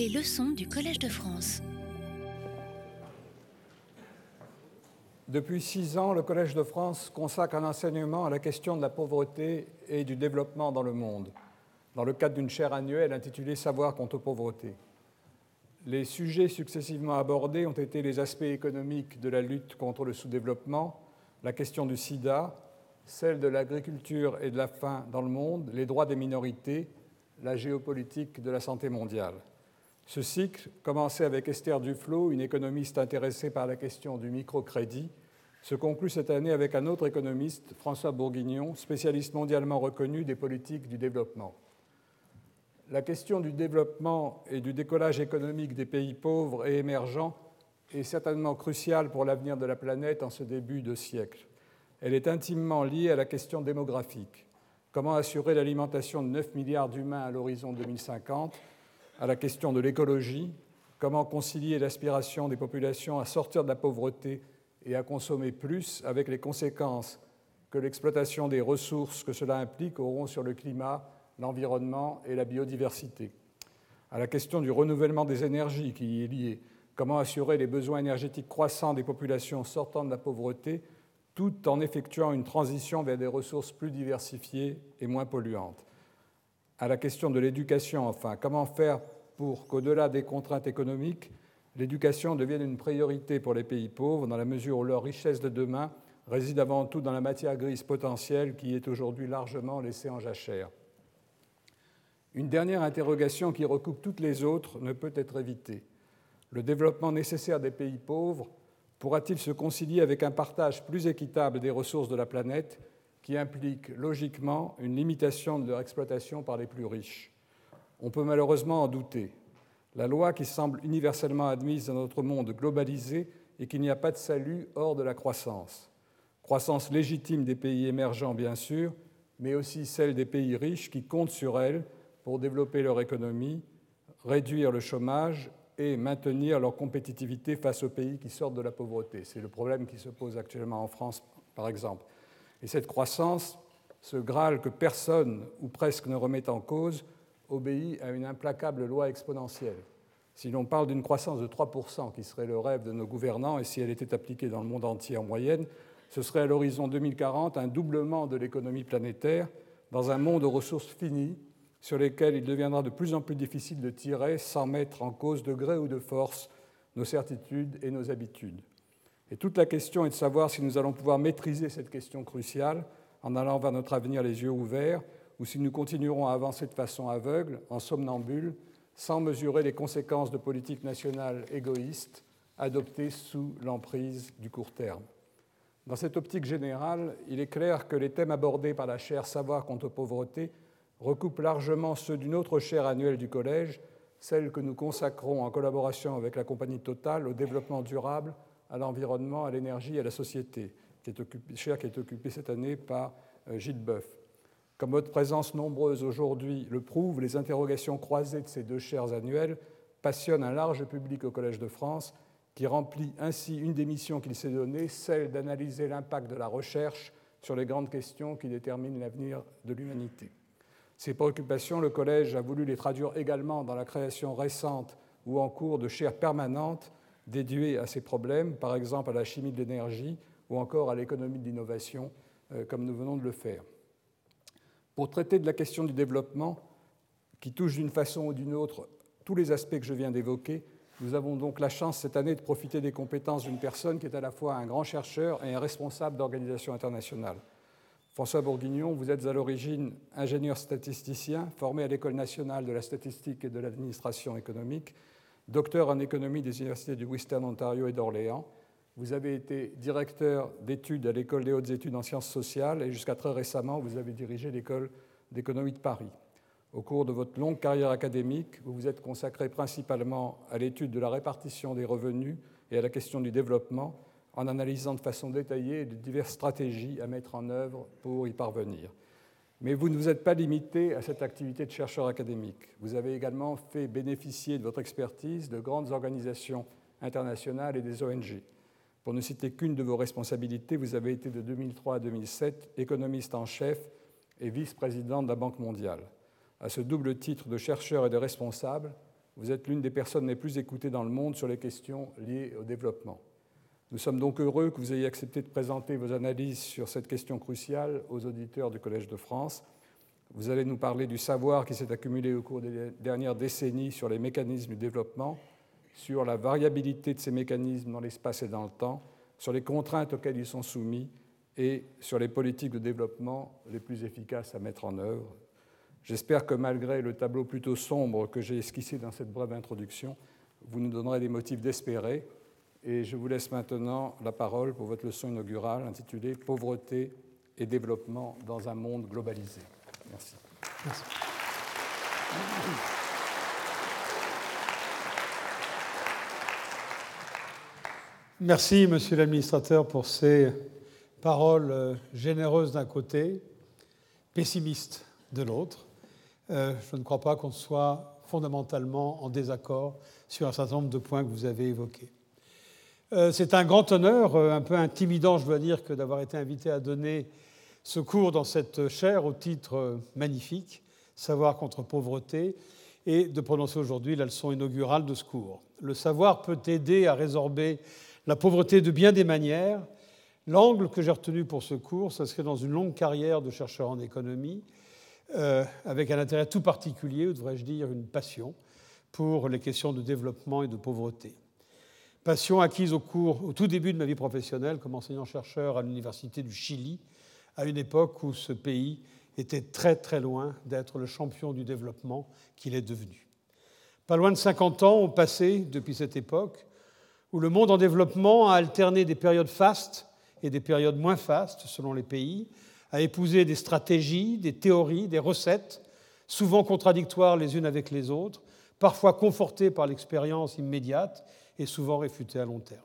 Les leçons du Collège de France. Depuis six ans, le Collège de France consacre un enseignement à la question de la pauvreté et du développement dans le monde, dans le cadre d'une chaire annuelle intitulée Savoir contre pauvreté. Les sujets successivement abordés ont été les aspects économiques de la lutte contre le sous-développement, la question du sida, celle de l'agriculture et de la faim dans le monde, les droits des minorités, la géopolitique de la santé mondiale. Ce cycle, commencé avec Esther Duflo, une économiste intéressée par la question du microcrédit, se conclut cette année avec un autre économiste, François Bourguignon, spécialiste mondialement reconnu des politiques du développement. La question du développement et du décollage économique des pays pauvres et émergents est certainement cruciale pour l'avenir de la planète en ce début de siècle. Elle est intimement liée à la question démographique. Comment assurer l'alimentation de 9 milliards d'humains à l'horizon 2050 À la question de l'écologie. Comment concilier l'aspiration des populations à sortir de la pauvreté et à consommer plus avec les conséquences que l'exploitation des ressources que cela implique auront sur le climat, l'environnement et la biodiversité. À la question du renouvellement des énergies qui y est liée. Comment assurer les besoins énergétiques croissants des populations sortant de la pauvreté tout en effectuant une transition vers des ressources plus diversifiées et moins polluantes. À la question de l'éducation, enfin, comment faire pour qu'au-delà des contraintes économiques, l'éducation devienne une priorité pour les pays pauvres, dans la mesure où leur richesse de demain réside avant tout dans la matière grise potentielle qui est aujourd'hui largement laissée en jachère. Une dernière interrogation qui recoupe toutes les autres ne peut être évitée. Le développement nécessaire des pays pauvres pourra-t-il se concilier avec un partage plus équitable des ressources de la planète implique logiquement une limitation de leur exploitation par les plus riches On peut malheureusement en douter. La loi qui semble universellement admise dans notre monde globalisé est qu'il n'y a pas de salut hors de la croissance. Croissance légitime des pays émergents, bien sûr, mais aussi celle des pays riches qui comptent sur elle pour développer leur économie, réduire le chômage et maintenir leur compétitivité face aux pays qui sortent de la pauvreté. C'est le problème qui se pose actuellement en France, par exemple. Et cette croissance, ce Graal que personne ou presque ne remet en cause, obéit à une implacable loi exponentielle. Si l'on parle d'une croissance de 3%, qui serait le rêve de nos gouvernants, et si elle était appliquée dans le monde entier en moyenne, ce serait à l'horizon 2040 un doublement de l'économie planétaire dans un monde aux ressources finies sur lesquels il deviendra de plus en plus difficile de tirer sans mettre en cause de gré ou de force nos certitudes et nos habitudes. Et toute la question est de savoir si nous allons pouvoir maîtriser cette question cruciale en allant vers notre avenir les yeux ouverts, ou si nous continuerons à avancer de façon aveugle, en somnambule, sans mesurer les conséquences de politiques nationales égoïstes adoptées sous l'emprise du court terme. Dans cette optique générale, il est clair que les thèmes abordés par la chaire Savoir contre pauvreté recoupe largement ceux d'une autre chaire annuelle du Collège, celle que nous consacrons en collaboration avec la compagnie Total au développement durable, à l'environnement, à l'énergie et à la société, qui est chaire qui est occupée cette année par euh, Gilles Boeuf. Comme votre présence nombreuse aujourd'hui le prouve, les interrogations croisées de ces deux chaires annuelles passionnent un large public au Collège de France, qui remplit ainsi une des missions qu'il s'est donnée, celle d'analyser l'impact de la recherche sur les grandes questions qui déterminent l'avenir de l'humanité. Ces préoccupations, le Collège a voulu les traduire également dans la création récente ou en cours de chaires permanentes dédiées à ces problèmes, par exemple à la chimie de l'énergie ou encore à l'économie de l'innovation, euh, comme nous venons de le faire. Pour traiter de la question du développement, qui touche d'une façon ou d'une autre tous les aspects que je viens d'évoquer, nous avons donc la chance cette année de profiter des compétences d'une personne qui est à la fois un grand chercheur et un responsable d'organisations internationales. François Bourguignon, vous êtes à l'origine ingénieur statisticien, formé à l'École nationale de la statistique et de l'administration économique, docteur en économie des universités du Western Ontario et d'Orléans. Vous avez été directeur d'études à l'École des hautes études en sciences sociales et jusqu'à très récemment, vous avez dirigé l'École d'économie de Paris. Au cours de votre longue carrière académique, vous vous êtes consacré principalement à l'étude de la répartition des revenus et à la question du développement, en analysant de façon détaillée les diverses stratégies à mettre en œuvre pour y parvenir. Mais vous ne vous êtes pas limité à cette activité de chercheur académique. Vous avez également fait bénéficier de votre expertise de grandes organisations internationales et des ONG. Pour ne citer qu'une de vos responsabilités, vous avez été de 2003 à 2007 économiste en chef et vice-président de la Banque mondiale. À ce double titre de chercheur et de responsable, vous êtes l'une des personnes les plus écoutées dans le monde sur les questions liées au développement. Nous sommes donc heureux que vous ayez accepté de présenter vos analyses sur cette question cruciale aux auditeurs du Collège de France. Vous allez nous parler du savoir qui s'est accumulé au cours des dernières décennies sur les mécanismes du développement, sur la variabilité de ces mécanismes dans l'espace et dans le temps, sur les contraintes auxquelles ils sont soumis et sur les politiques de développement les plus efficaces à mettre en œuvre. J'espère que malgré le tableau plutôt sombre que j'ai esquissé dans cette brève introduction, vous nous donnerez des motifs d'espérer. Et je vous laisse maintenant la parole pour votre leçon inaugurale intitulée Pauvreté et développement dans un monde globalisé. Merci. Merci. Merci, monsieur l'administrateur, pour ces paroles euh, généreuses d'un côté, pessimistes de l'autre. Euh, je ne crois pas qu'on soit fondamentalement en désaccord sur un certain nombre de points que vous avez évoqués. Euh, c'est un grand honneur, un peu intimidant, je dois dire, que d'avoir été invité à donner ce cours dans cette chaire au titre magnifique, Savoir contre pauvreté, et de prononcer aujourd'hui la leçon inaugurale de ce cours. Le savoir peut aider à résorber la pauvreté de bien des manières. L'angle que j'ai retenu pour ce cours, serait dans une longue carrière de chercheur en économie, euh, avec un intérêt tout particulier, ou devrais-je dire une passion, pour les questions de développement et de pauvreté. Passion acquise au, cours, tout début de ma vie professionnelle comme enseignant-chercheur à l'Université du Chili, à une époque où ce pays était très très loin d'être le champion du développement qu'il est devenu. Pas loin de 50 ans ont passé depuis cette époque, où le monde en développement a alterné des périodes fastes et des périodes moins fastes selon les pays, a épousé des stratégies, des théories, des recettes, souvent contradictoires les unes avec les autres, parfois confortées par l'expérience immédiate et souvent réfutées à long terme.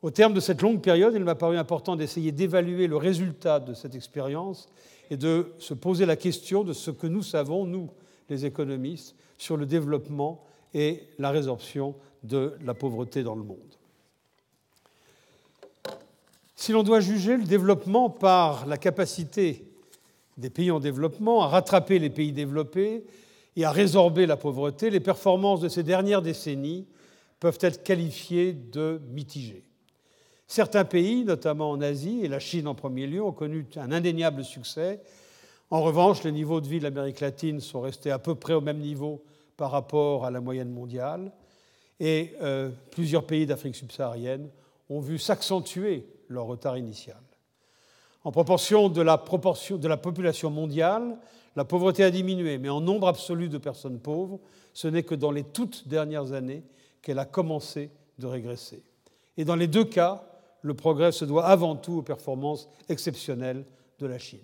Au terme de cette longue période, il m'a paru important d'essayer d'évaluer le résultat de cette expérience et de se poser la question de ce que nous savons, nous, les économistes, sur le développement et la résorption de la pauvreté dans le monde. Si l'on doit juger le développement par la capacité des pays en développement à rattraper les pays développés et à résorber la pauvreté, les performances de ces dernières décennies peuvent être qualifiées de mitigées. Certains pays, notamment en Asie et la Chine en premier lieu, ont connu un indéniable succès. En revanche, les niveaux de vie de l'Amérique latine sont restés à peu près au même niveau par rapport à la moyenne mondiale et euh, plusieurs pays d'Afrique subsaharienne ont vu s'accentuer leur retard initial. En proportion de la, proportion de la population mondiale, la pauvreté a diminué, mais en nombre absolu de personnes pauvres, ce n'est que dans les toutes dernières années qu'elle a commencé de régresser. Et dans les deux cas, le progrès se doit avant tout aux performances exceptionnelles de la Chine.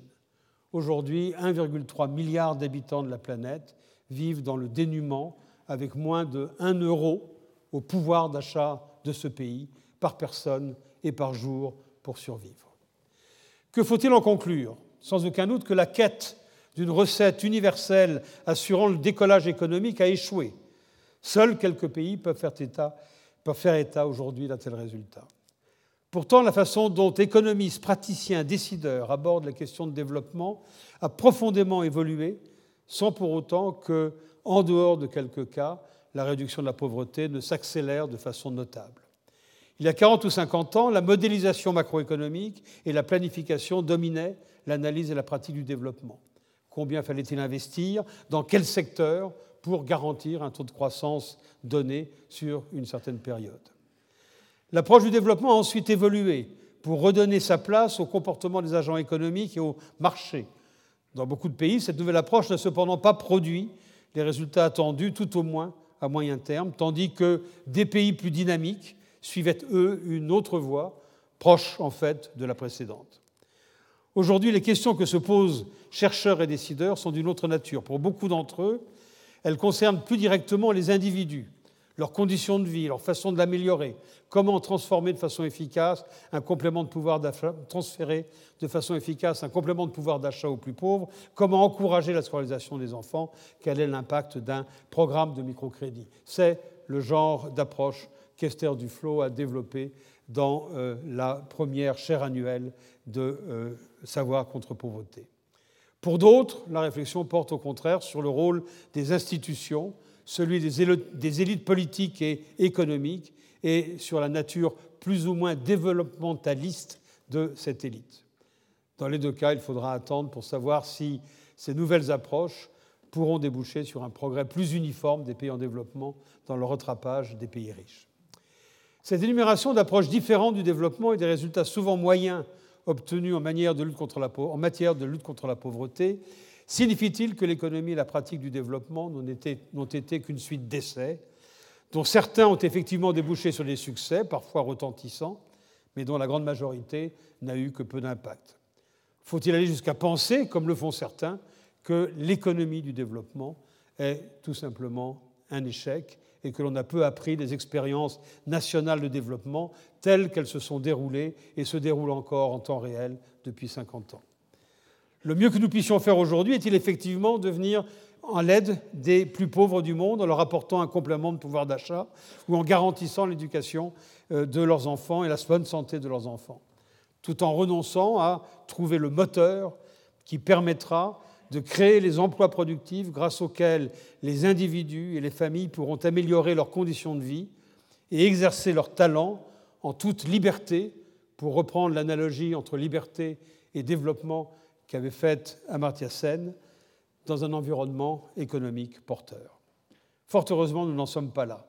Aujourd'hui, 1,3 milliard d'habitants de la planète vivent dans le dénuement avec moins de 1 euro au pouvoir d'achat de ce pays par personne et par jour pour survivre. Que faut-il en conclure? Sans aucun doute que la quête d'une recette universelle assurant le décollage économique a échoué. Seuls quelques pays peuvent faire état, aujourd'hui d'un tel résultat. Pourtant, la façon dont économistes, praticiens, décideurs abordent la question de développement a profondément évolué, sans pour autant que, en dehors de quelques cas, la réduction de la pauvreté ne s'accélère de façon notable. Il y a 40 ou 50 ans, la modélisation macroéconomique et la planification dominaient l'analyse et la pratique du développement. Combien fallait-il investir? Dans quel secteur? Pour garantir un taux de croissance donné sur une certaine période L'approche du développement a ensuite évolué pour redonner sa place au comportement des agents économiques et au marché. Dans beaucoup de pays, cette nouvelle approche n'a cependant pas produit les résultats attendus, tout au moins à moyen terme, tandis que des pays plus dynamiques suivaient, eux, une autre voie, proche en fait de la précédente. Aujourd'hui, les questions que se posent chercheurs et décideurs sont d'une autre nature. Pour beaucoup d'entre eux, elles concernent plus directement les individus, leurs conditions de vie, leur façon de l'améliorer, comment transformer de façon efficace un complément de pouvoir d'achat, transférer de façon efficace un complément de pouvoir d'achat aux plus pauvres, comment encourager la scolarisation des enfants, quel est l'impact d'un programme de microcrédit. C'est le genre d'approche qu'Esther Duflo a développé dans euh, la première chaire annuelle de euh, Savoir contre pauvreté. Pour d'autres, la réflexion porte au contraire sur le rôle des institutions celui des élites politiques et économiques, et sur la nature plus ou moins développementaliste de cette élite. Dans les deux cas, il faudra attendre pour savoir si ces nouvelles approches pourront déboucher sur un progrès plus uniforme des pays en développement dans le rattrapage des pays riches. Cette énumération d'approches différentes du développement et des résultats souvent moyens obtenus en, matière de lutte contre la, pauvreté signifie-t-il que l'économie et la pratique du développement n'ont été qu'une suite d'essais, dont certains ont effectivement débouché sur des succès, parfois retentissants, mais dont la grande majorité n'a eu que peu d'impact. Faut-il aller jusqu'à penser, comme le font certains, que l'économie du développement est tout simplement un échec et que l'on a peu appris des expériences nationales de développement telles qu'elles se sont déroulées et se déroulent encore en temps réel depuis 50 ans. Le mieux que nous puissions faire aujourd'hui est-il effectivement de venir en l'aide des plus pauvres du monde en leur apportant un complément de pouvoir d'achat ou en garantissant l'éducation euh, de leurs enfants et la bonne santé de leurs enfants, tout en renonçant à trouver le moteur qui permettra de créer les emplois productifs grâce auxquels les individus et les familles pourront améliorer leurs conditions de vie et exercer leurs talents en toute liberté, pour reprendre l'analogie entre liberté et développement qu'avait faite Amartya Sen, dans un environnement économique porteur. Fort heureusement, nous n'en sommes pas là.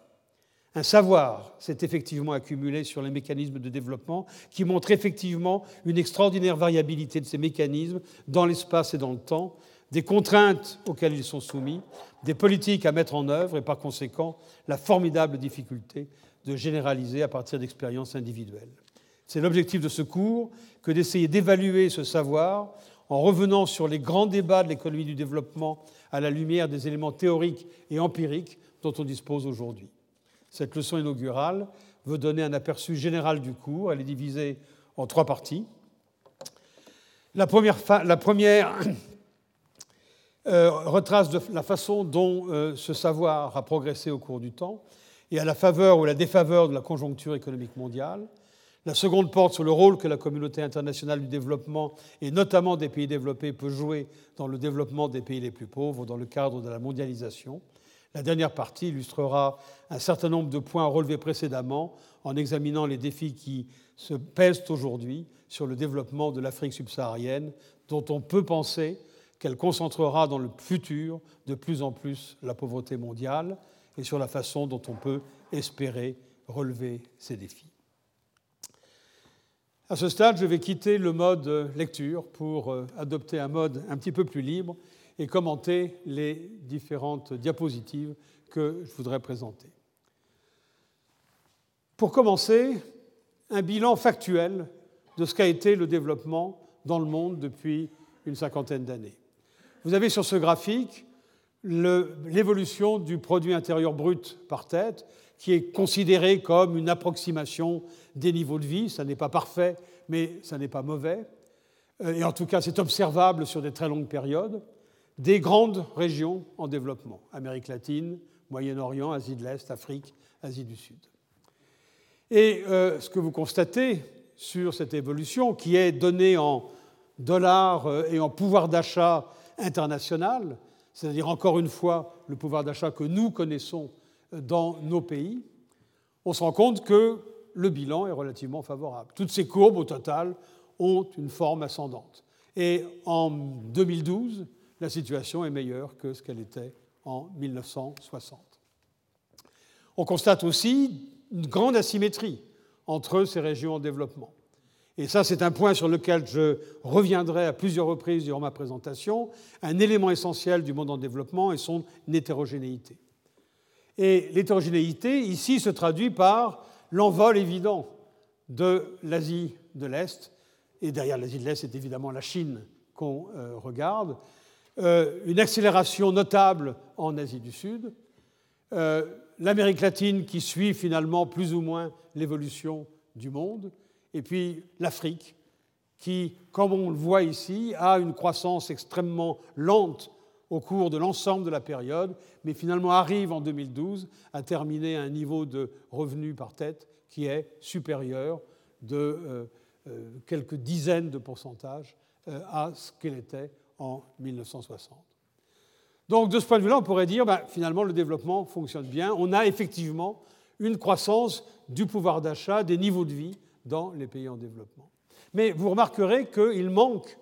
Un savoir s'est effectivement accumulé sur les mécanismes de développement qui montre effectivement une extraordinaire variabilité de ces mécanismes dans l'espace et dans le temps, des contraintes auxquelles ils sont soumis, des politiques à mettre en œuvre et par conséquent la formidable difficulté de généraliser à partir d'expériences individuelles. C'est l'objectif de ce cours que d'essayer d'évaluer ce savoir en revenant sur les grands débats de l'économie du développement à la lumière des éléments théoriques et empiriques dont on dispose aujourd'hui. Cette leçon inaugurale veut donner un aperçu général du cours. Elle est divisée en trois parties. La première, euh, retrace la façon dont euh, ce savoir a progressé au cours du temps et à la faveur ou la défaveur de la conjoncture économique mondiale. La seconde porte sur le rôle que la communauté internationale du développement, et notamment des pays développés, peut jouer dans le développement des pays les plus pauvres dans le cadre de la mondialisation. La dernière partie illustrera un certain nombre de points relevés précédemment en examinant les défis qui se pèsent aujourd'hui sur le développement de l'Afrique subsaharienne, dont on peut penser qu'elle concentrera dans le futur de plus en plus la pauvreté mondiale, et sur la façon dont on peut espérer relever ces défis. À ce stade, je vais quitter le mode lecture pour euh, adopter un mode un petit peu plus libre et commenter les différentes diapositives que je voudrais présenter. Pour commencer, un bilan factuel de ce qu'a été le développement dans le monde depuis une cinquantaine d'années. Vous avez sur ce graphique l'évolution du produit intérieur brut par tête, qui est considéré comme une approximation des niveaux de vie. Ça n'est pas parfait, mais ça n'est pas mauvais. Euh, et en tout cas, c'est observable sur des très longues périodes. Des grandes régions en développement, Amérique latine, Moyen-Orient, Asie de l'Est, Afrique, Asie du Sud. Et euh, ce que vous constatez sur cette évolution, qui est donnée en dollars euh, et en pouvoir d'achat international, c'est-à-dire encore une fois le pouvoir d'achat que nous connaissons dans nos pays, on se rend compte que le bilan est relativement favorable. Toutes ces courbes, au total, ont une forme ascendante. Et en 2012, la situation est meilleure que ce qu'elle était en 1960. On constate aussi une grande asymétrie entre ces régions en développement. Et ça, c'est un point sur lequel je reviendrai à plusieurs reprises durant ma présentation. Un élément essentiel du monde en développement est son hétérogénéité. Et l'hétérogénéité, ici, se traduit par l'envol évident de l'Asie de l'Est, et derrière l'Asie de l'Est, c'est évidemment la Chine qu'on euh, regarde, euh, une accélération notable en Asie du Sud, euh, l'Amérique latine qui suit finalement plus ou moins l'évolution du monde, et puis l'Afrique qui, comme on le voit ici, a une croissance extrêmement lente au cours de l'ensemble de la période, mais finalement arrive en 2012 à terminer à un niveau de revenus par tête qui est supérieur de euh, quelques dizaines de pourcentages à ce qu'elle était en 1960. Donc de ce point de vue-là, on pourrait dire, ben, finalement, le développement fonctionne bien. On a effectivement une croissance du pouvoir d'achat, des niveaux de vie dans les pays en développement. Mais vous remarquerez qu'il manque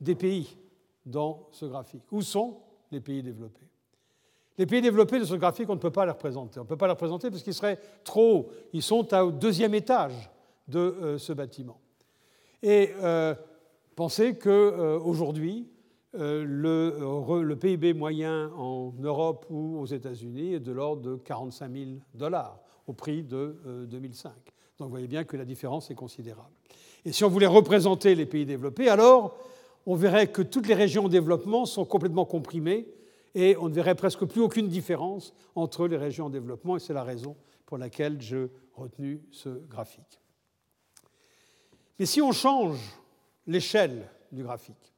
des pays dans ce graphique. Où sont les pays développés? Les pays développés de ce graphique, on ne peut pas les représenter. On ne peut pas les représenter parce qu'ils seraient trop hauts. Ils sont au deuxième étage de euh, ce bâtiment. Et euh, pensez qu'aujourd'hui, euh, le, le, PIB moyen en Europe ou aux États-Unis est de l'ordre de 45 000 dollars au prix de 2005. Donc vous voyez bien que la différence est considérable. Et si on voulait représenter les pays développés, alors on verrait que toutes les régions en développement sont complètement comprimées et on ne verrait presque plus aucune différence entre les régions en développement, et c'est la raison pour laquelle j'ai retenu ce graphique. Mais si on change l'échelle du graphique,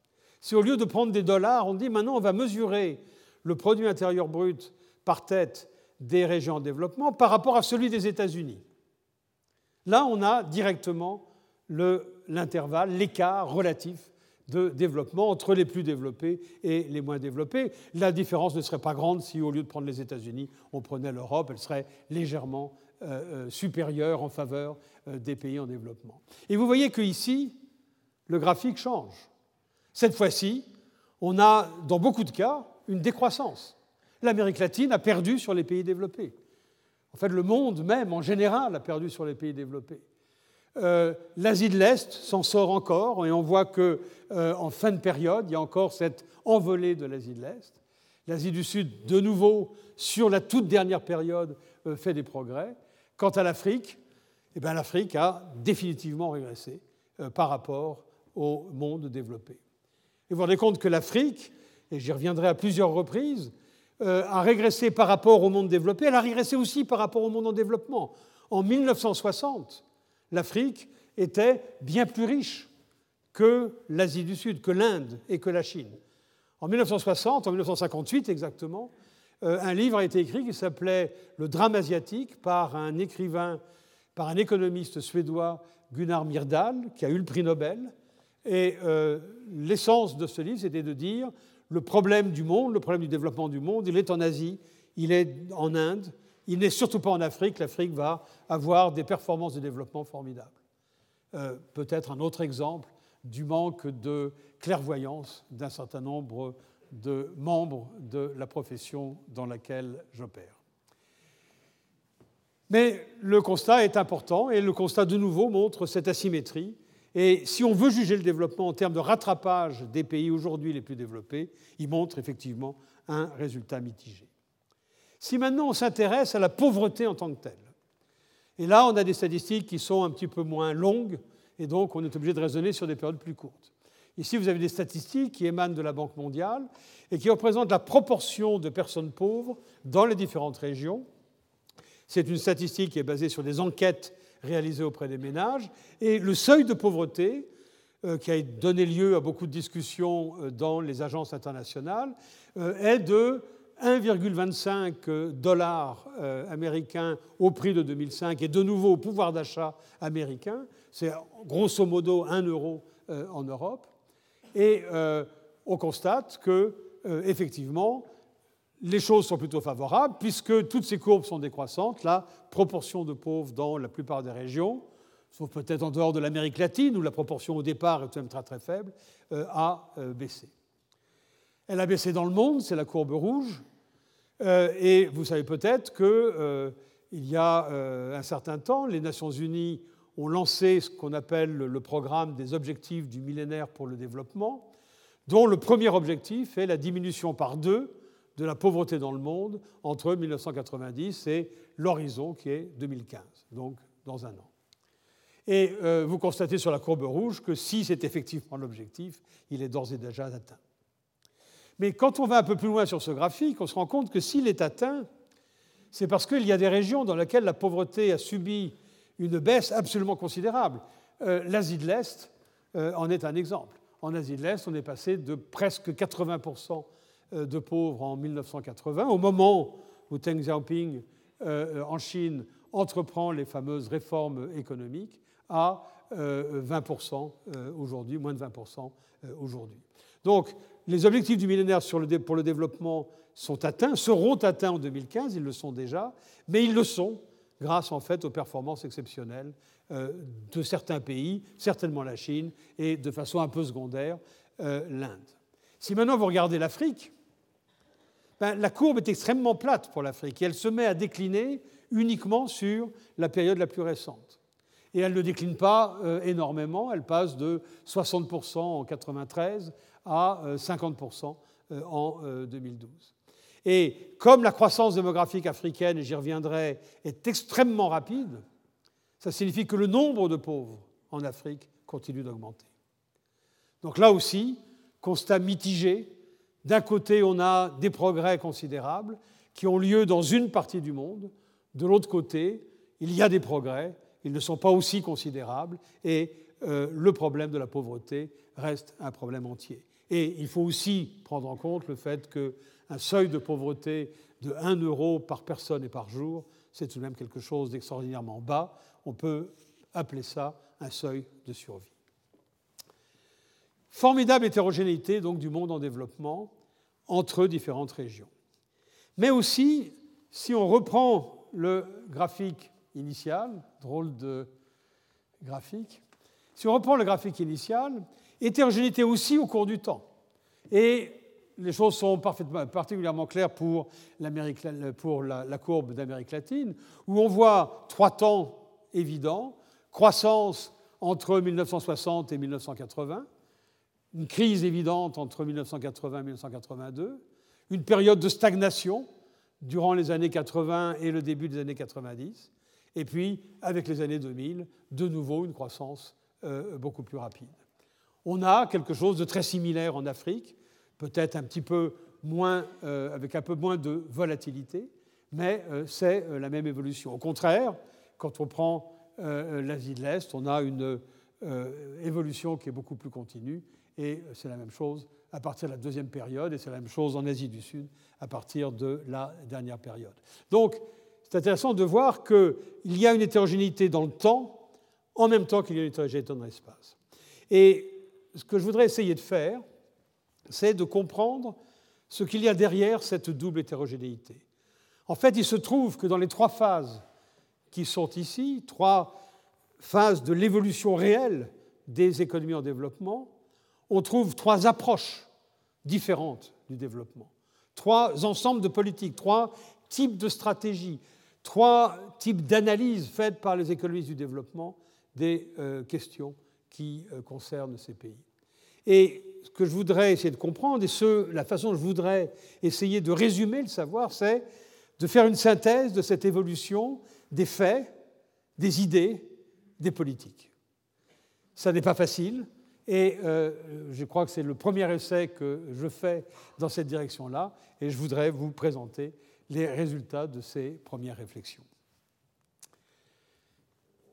si au lieu de prendre des dollars, on dit maintenant on va mesurer le produit intérieur brut par tête des régions en développement par rapport à celui des États-Unis, là on a directement l'intervalle, l'écart relatif de développement entre les plus développés et les moins développés. La différence ne serait pas grande si, au lieu de prendre les États-Unis, on prenait l'Europe, elle serait légèrement euh, euh, supérieure en faveur euh, des pays en développement. Et vous voyez qu'ici, le graphique change. Cette fois-ci, on a, dans beaucoup de cas, une décroissance. L'Amérique latine a perdu sur les pays développés. En fait, le monde même, en général, a perdu sur les pays développés. Euh, L'Asie de l'Est s'en sort encore, et on voit qu'en euh, fin de période, il y a encore cette envolée de l'Asie de l'Est. L'Asie du Sud, de nouveau, sur la toute dernière période, euh, fait des progrès. Quant à l'Afrique, eh ben, l'Afrique a définitivement régressé par rapport au monde développé. Et vous vous rendez compte que l'Afrique, et j'y reviendrai à plusieurs reprises, a régressé par rapport au monde développé, elle a régressé aussi par rapport au monde en développement. En 1960, l'Afrique était bien plus riche que l'Asie du Sud, que l'Inde et que la Chine. En 1960, en 1958 exactement, euh, un livre a été écrit qui s'appelait Le drame asiatique par un écrivain, par un économiste suédois, Gunnar Myrdal, qui a eu le prix Nobel. Et euh, l'essence de ce livre, c'était de dire le problème du monde, le problème du développement du monde, il est en Asie, il est en Inde, il n'est surtout pas en Afrique. L'Afrique va avoir des performances de développement formidables. Euh, peut-être un autre exemple du manque de clairvoyance d'un certain nombre de membres de la profession dans laquelle j'opère. Mais le constat est important et le constat de nouveau montre cette asymétrie. Et si on veut juger le développement en termes de rattrapage des pays aujourd'hui les plus développés, il montre effectivement un résultat mitigé. Si maintenant on s'intéresse à la pauvreté en tant que telle, et là on a des statistiques qui sont un petit peu moins longues, et donc on est obligé de raisonner sur des périodes plus courtes. Ici, vous avez des statistiques qui émanent de la Banque mondiale et qui représentent la proportion de personnes pauvres dans les différentes régions. C'est une statistique qui est basée sur des enquêtes réalisées auprès des ménages. Et le seuil de pauvreté, euh, qui a donné lieu à beaucoup de discussions euh, dans les agences internationales, euh, est de 1,25 dollars américains au prix de 2005 et de nouveau au pouvoir d'achat américain. C'est grosso modo 1 euro en Europe. Et on constate que, effectivement, les choses sont plutôt favorables puisque toutes ces courbes sont décroissantes. La proportion de pauvres dans la plupart des régions, sauf peut-être en dehors de l'Amérique latine où la proportion au départ est tout même très très faible, a baissé. Elle a baissé dans le monde, c'est la courbe rouge. Euh, et vous savez peut-être qu'il euh, y a euh, un certain temps, les Nations Unies ont lancé ce qu'on appelle le programme des objectifs du millénaire pour le développement, dont le premier objectif est la diminution par deux de la pauvreté dans le monde entre 1990 et l'horizon qui est 2015, donc dans un an. Et vous constatez sur la courbe rouge que si c'est effectivement l'objectif, il est d'ores et déjà atteint. Mais quand on va un peu plus loin sur ce graphique, on se rend compte que s'il est atteint, c'est parce qu'il y a des régions dans lesquelles la pauvreté a subi une baisse absolument considérable. Euh, L'Asie de l'Est euh, en est un exemple. En Asie de l'Est, on est passé de presque 80% euh, de pauvres en 1980, au moment où Deng Xiaoping en Chine entreprend les fameuses réformes économiques, à 20% aujourd'hui, moins de 20% aujourd'hui. Donc les objectifs du millénaire pour le développement sont atteints, seront atteints en 2015, ils le sont déjà, mais ils le sont grâce en fait aux performances exceptionnelles euh, de certains pays, certainement la Chine et de façon un peu secondaire euh, l'Inde. Si maintenant vous regardez l'Afrique, ben, la courbe est extrêmement plate pour l'Afrique et elle se met à décliner uniquement sur la période la plus récente. Et elle ne décline pas euh, énormément, elle passe de 60% en 1993 à 50% en 2012. Et comme la croissance démographique africaine, et j'y reviendrai, est extrêmement rapide, ça signifie que le nombre de pauvres en Afrique continue d'augmenter. Donc là aussi, constat mitigé. D'un côté, on a des progrès considérables qui ont lieu dans une partie du monde. De l'autre côté, il y a des progrès, ils ne sont pas aussi considérables et euh, le problème de la pauvreté reste un problème entier. Et il faut aussi prendre en compte le fait qu'un seuil de pauvreté de 1 euro par personne et par jour, c'est tout de même quelque chose d'extraordinairement bas. On peut appeler ça un seuil de survie. Formidable hétérogénéité donc du monde en développement entre différentes régions. Mais aussi, si on reprend le graphique initial, drôle de graphique, si on reprend le graphique initial, hétérogénéité aussi au cours du temps. Et les choses sont particulièrement claires pour, pour la, la, courbe d'Amérique latine, où on voit trois temps évidents, croissance entre 1960 et 1980, une crise évidente entre 1980 et 1982, une période de stagnation durant les années 80 et le début des années 90, et puis avec les années 2000, de nouveau une croissance euh, beaucoup plus rapide. On a quelque chose de très similaire en Afrique, peut-être un petit peu moins, euh, avec un peu moins de volatilité, mais euh, c'est la même évolution. Au contraire, quand on prend l'Asie de l'Est, on a une évolution qui est beaucoup plus continue, et c'est la même chose à partir de la deuxième période, et c'est la même chose en Asie du Sud à partir de la dernière période. Donc, c'est intéressant de voir qu'il y a une hétérogénéité dans le temps, en même temps qu'il y a une hétérogénéité dans l'espace. Et ce que je voudrais essayer de faire, c'est de comprendre ce qu'il y a derrière cette double hétérogénéité. En fait, il se trouve que dans les trois phases qui sont ici, trois phases de l'évolution réelle des économies en développement, on trouve trois approches différentes du développement, trois ensembles de politiques, trois types de stratégies, trois types d'analyses faites par les économistes du développement des euh, questions qui euh, concernent ces pays. Et ce que je voudrais essayer de comprendre, et ce, la façon dont je voudrais essayer de résumer le savoir, c'est de faire une synthèse de cette évolution des faits, des idées, des politiques. Ça n'est pas facile, et euh, je crois que c'est le premier essai que je fais dans cette direction-là, et je voudrais vous présenter les résultats de ces premières réflexions.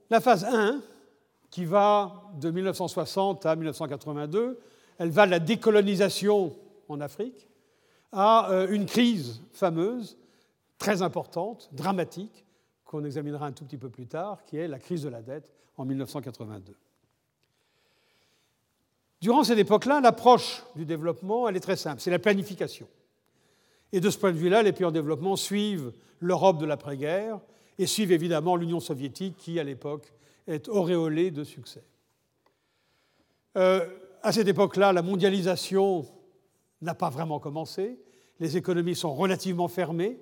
La phase 1, qui va de 1960 à 1982, elle va de la décolonisation en Afrique à euh, une crise fameuse, très importante, dramatique, qu'on examinera un tout petit peu plus tard, qui est la crise de la dette en 1982. Durant cette époque-là, l'approche du développement, elle est très simple, c'est la planification. Et de ce point de vue-là, les pays en développement suivent l'Europe de l'après-guerre et suivent évidemment l'Union soviétique qui, à l'époque, est auréolée de succès. Euh, à cette époque-là, la mondialisation n'a pas vraiment commencé. Les économies sont relativement fermées.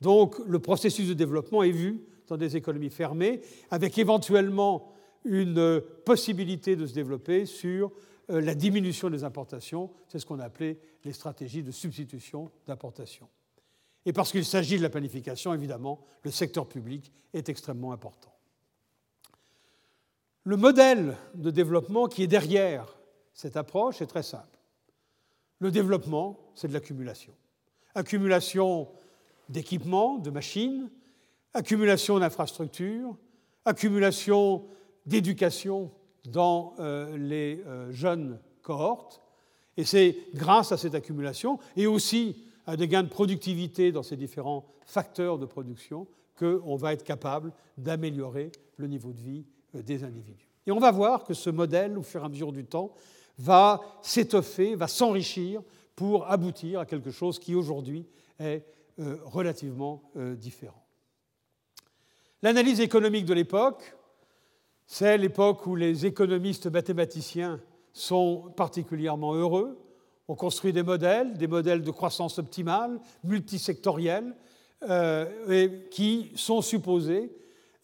Donc, le processus de développement est vu dans des économies fermées, avec éventuellement une possibilité de se développer sur la diminution des importations, c'est ce qu'on a appelé les stratégies de substitution d'importation. Et parce qu'il s'agit de la planification, évidemment, le secteur public est extrêmement important. Le modèle de développement qui est derrière cette approche est très simple. Le développement, c'est de l'accumulation. Accumulation d'équipements, de machines, accumulation d'infrastructures, accumulation d'éducation dans euh, les euh, jeunes cohortes. Et c'est grâce à cette accumulation et aussi à des gains de productivité dans ces différents facteurs de production qu'on va être capable d'améliorer le niveau de vie euh, des individus. Et on va voir que ce modèle, au fur et à mesure du temps, va s'étoffer, va s'enrichir pour aboutir à quelque chose qui aujourd'hui est relativement différent. L'analyse économique de l'époque, c'est l'époque où les économistes mathématiciens sont particulièrement heureux. On construit des modèles, des modèles de croissance optimale, multisectoriels, euh, qui sont supposés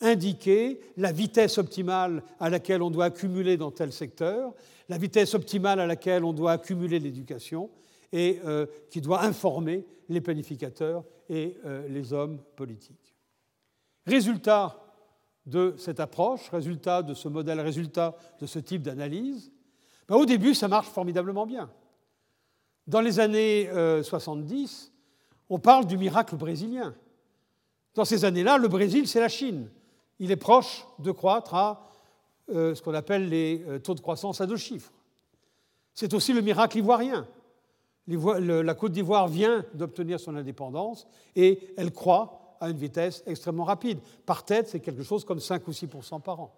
indiquer la vitesse optimale à laquelle on doit accumuler dans tel secteur, la vitesse optimale à laquelle on doit accumuler l'éducation, et euh, qui doit informer les planificateurs et euh, les hommes politiques. Résultat de cette approche, résultat de ce modèle, résultat de ce type d'analyse, ben, au début, ça marche formidablement bien. Dans les années 70, euh, on parle du miracle brésilien. Dans ces années-là, le Brésil, c'est la Chine. Il est proche de croître à euh, ce qu'on appelle les euh, taux de croissance à deux chiffres. C'est aussi le miracle ivoirien. La Côte d'Ivoire vient d'obtenir son indépendance et elle croît à une vitesse extrêmement rapide. Par tête, c'est quelque chose comme 5 ou 6% par an.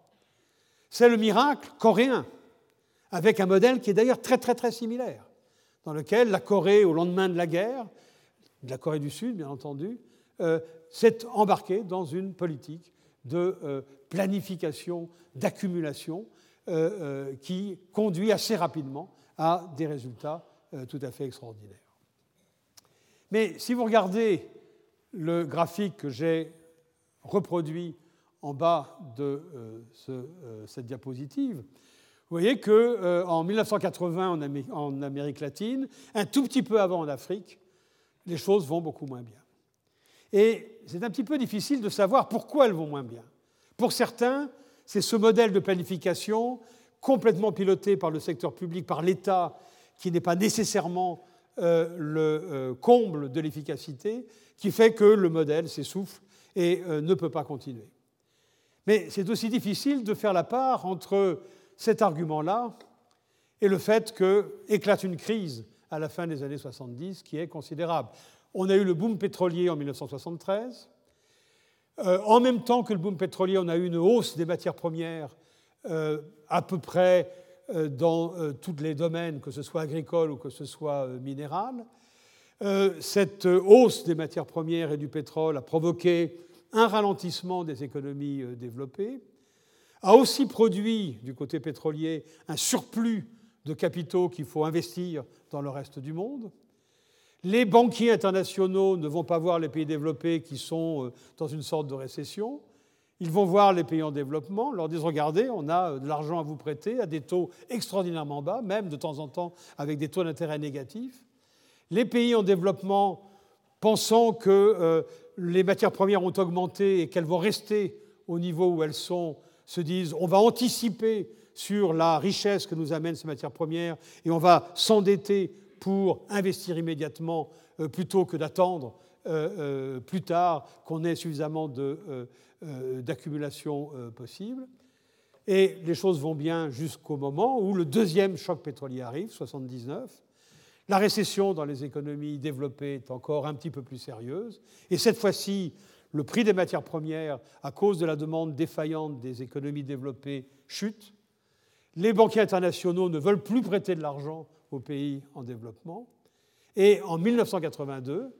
C'est le miracle coréen, avec un modèle qui est d'ailleurs très très très similaire, dans lequel la Corée, au lendemain de la guerre, de la Corée du Sud bien entendu, euh, s'est embarquée dans une politique de euh, planification, d'accumulation, euh, qui conduit assez rapidement à des résultats tout à fait extraordinaires. Mais si vous regardez le graphique que j'ai reproduit en bas de cette diapositive, vous voyez qu'en euh, 1980 en Amérique latine, un tout petit peu avant en Afrique, les choses vont beaucoup moins bien. Et c'est un petit peu difficile de savoir pourquoi elles vont moins bien. Pour certains, c'est ce modèle de planification complètement piloté par le secteur public, par l'État, qui n'est pas nécessairement euh, le euh, comble de l'efficacité, qui fait que le modèle s'essouffle et ne peut pas continuer. Mais c'est aussi difficile de faire la part entre cet argument-là et le fait qu'éclate une crise à la fin des années 70 qui est considérable. On a eu le boom pétrolier en 1973. Euh, en même temps que le boom pétrolier, on a eu une hausse des matières premières euh, à peu près euh, dans tous les domaines, que ce soit agricole ou que ce soit minéral. Cette hausse des matières premières et du pétrole a provoqué un ralentissement des économies développées a aussi produit, du côté pétrolier, un surplus de capitaux qu'il faut investir dans le reste du monde. Les banquiers internationaux ne vont pas voir les pays développés qui sont euh, dans une sorte de récession. Ils vont voir les pays en développement, leur disent regardez, on a euh, de l'argent à vous prêter à des taux extraordinairement bas, même de temps en temps avec des taux d'intérêt négatifs. Les pays en développement, pensant que euh, les matières premières ont augmenté et qu'elles vont rester au niveau où elles sont, se disent on va anticiper sur la richesse que nous amènent ces matières premières et on va s'endetter pour investir immédiatement euh, plutôt que d'attendre euh, plus tard qu'on ait suffisamment d'accumulation possible. Et les choses vont bien jusqu'au moment où le deuxième choc pétrolier arrive, 79. La récession dans les économies développées est encore un petit peu plus sérieuse. Et cette fois-ci, le prix des matières premières, à cause de la demande défaillante des économies développées, chute. Les banquiers internationaux ne veulent plus prêter de l'argent aux pays en développement. Et en 1982,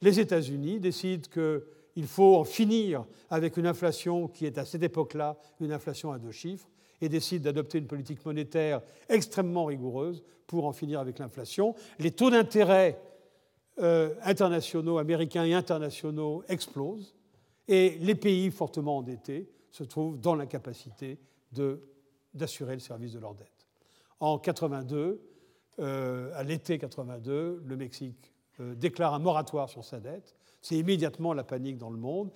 les États-Unis décident qu'il faut en finir avec une inflation qui est à cette époque-là une inflation à deux chiffres et décident d'adopter une politique monétaire extrêmement rigoureuse pour en finir avec l'inflation. Les taux d'intérêt euh, internationaux, américains et internationaux explosent et les pays fortement endettés se trouvent dans l'incapacité d'assurer le service de leur dette. En 82, euh, à l'été 82, le Mexique euh, déclare un moratoire sur sa dette. C'est immédiatement la panique dans le monde.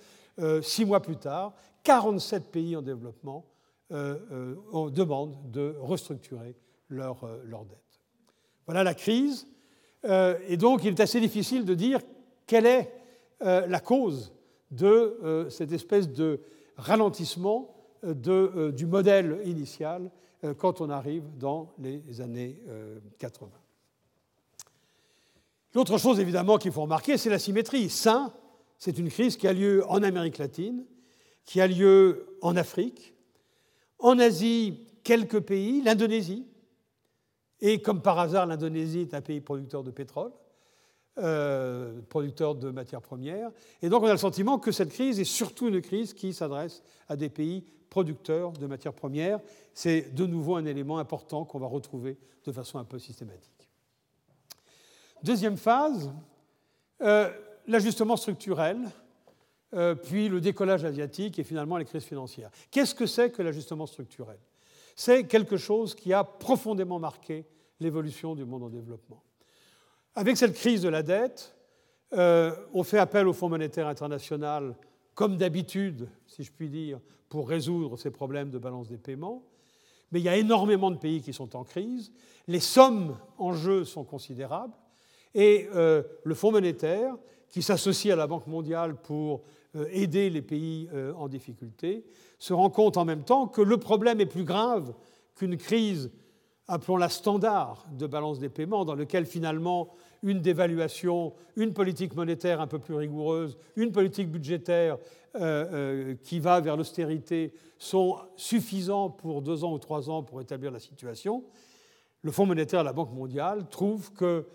six mois plus tard, 47 pays en développement demandent de restructurer leur, leur dette. Voilà la crise euh, et donc, il est assez difficile de dire quelle est euh, la cause de euh, cette espèce de ralentissement du modèle initial quand on arrive dans les années 80. L'autre chose, évidemment, qu'il faut remarquer, c'est la symétrie. Ça, c'est une crise qui a lieu en Amérique latine, qui a lieu en Afrique, en Asie, quelques pays, l'Indonésie, et comme par hasard, l'Indonésie est un pays producteur de pétrole. euh, producteurs de matières premières. Et donc on a le sentiment que cette crise est surtout une crise qui s'adresse à des pays producteurs de matières premières. C'est de nouveau un élément important qu'on va retrouver de façon un peu systématique. Deuxième phase, euh, l'ajustement structurel, euh, puis le décollage asiatique et finalement les crises financières. Qu'est-ce que c'est que l'ajustement structurel? C'est quelque chose qui a profondément marqué l'évolution du monde en développement. Avec cette crise de la dette, euh, on fait appel au Fonds monétaire international, comme d'habitude, si je puis dire, pour résoudre ces problèmes de balance des paiements. Mais il y a énormément de pays qui sont en crise. Les sommes en jeu sont considérables. Et euh, le Fonds monétaire, qui s'associe à la Banque mondiale pour aider les pays en difficulté, se rend compte en même temps que le problème est plus grave qu'une crise appelons-la standard de balance des paiements, dans lequel finalement une dévaluation, une politique monétaire un peu plus rigoureuse, une politique budgétaire euh, euh, qui va vers l'austérité sont suffisants pour deux ans ou trois ans pour établir la situation, le Fonds monétaire et la Banque mondiale trouvent que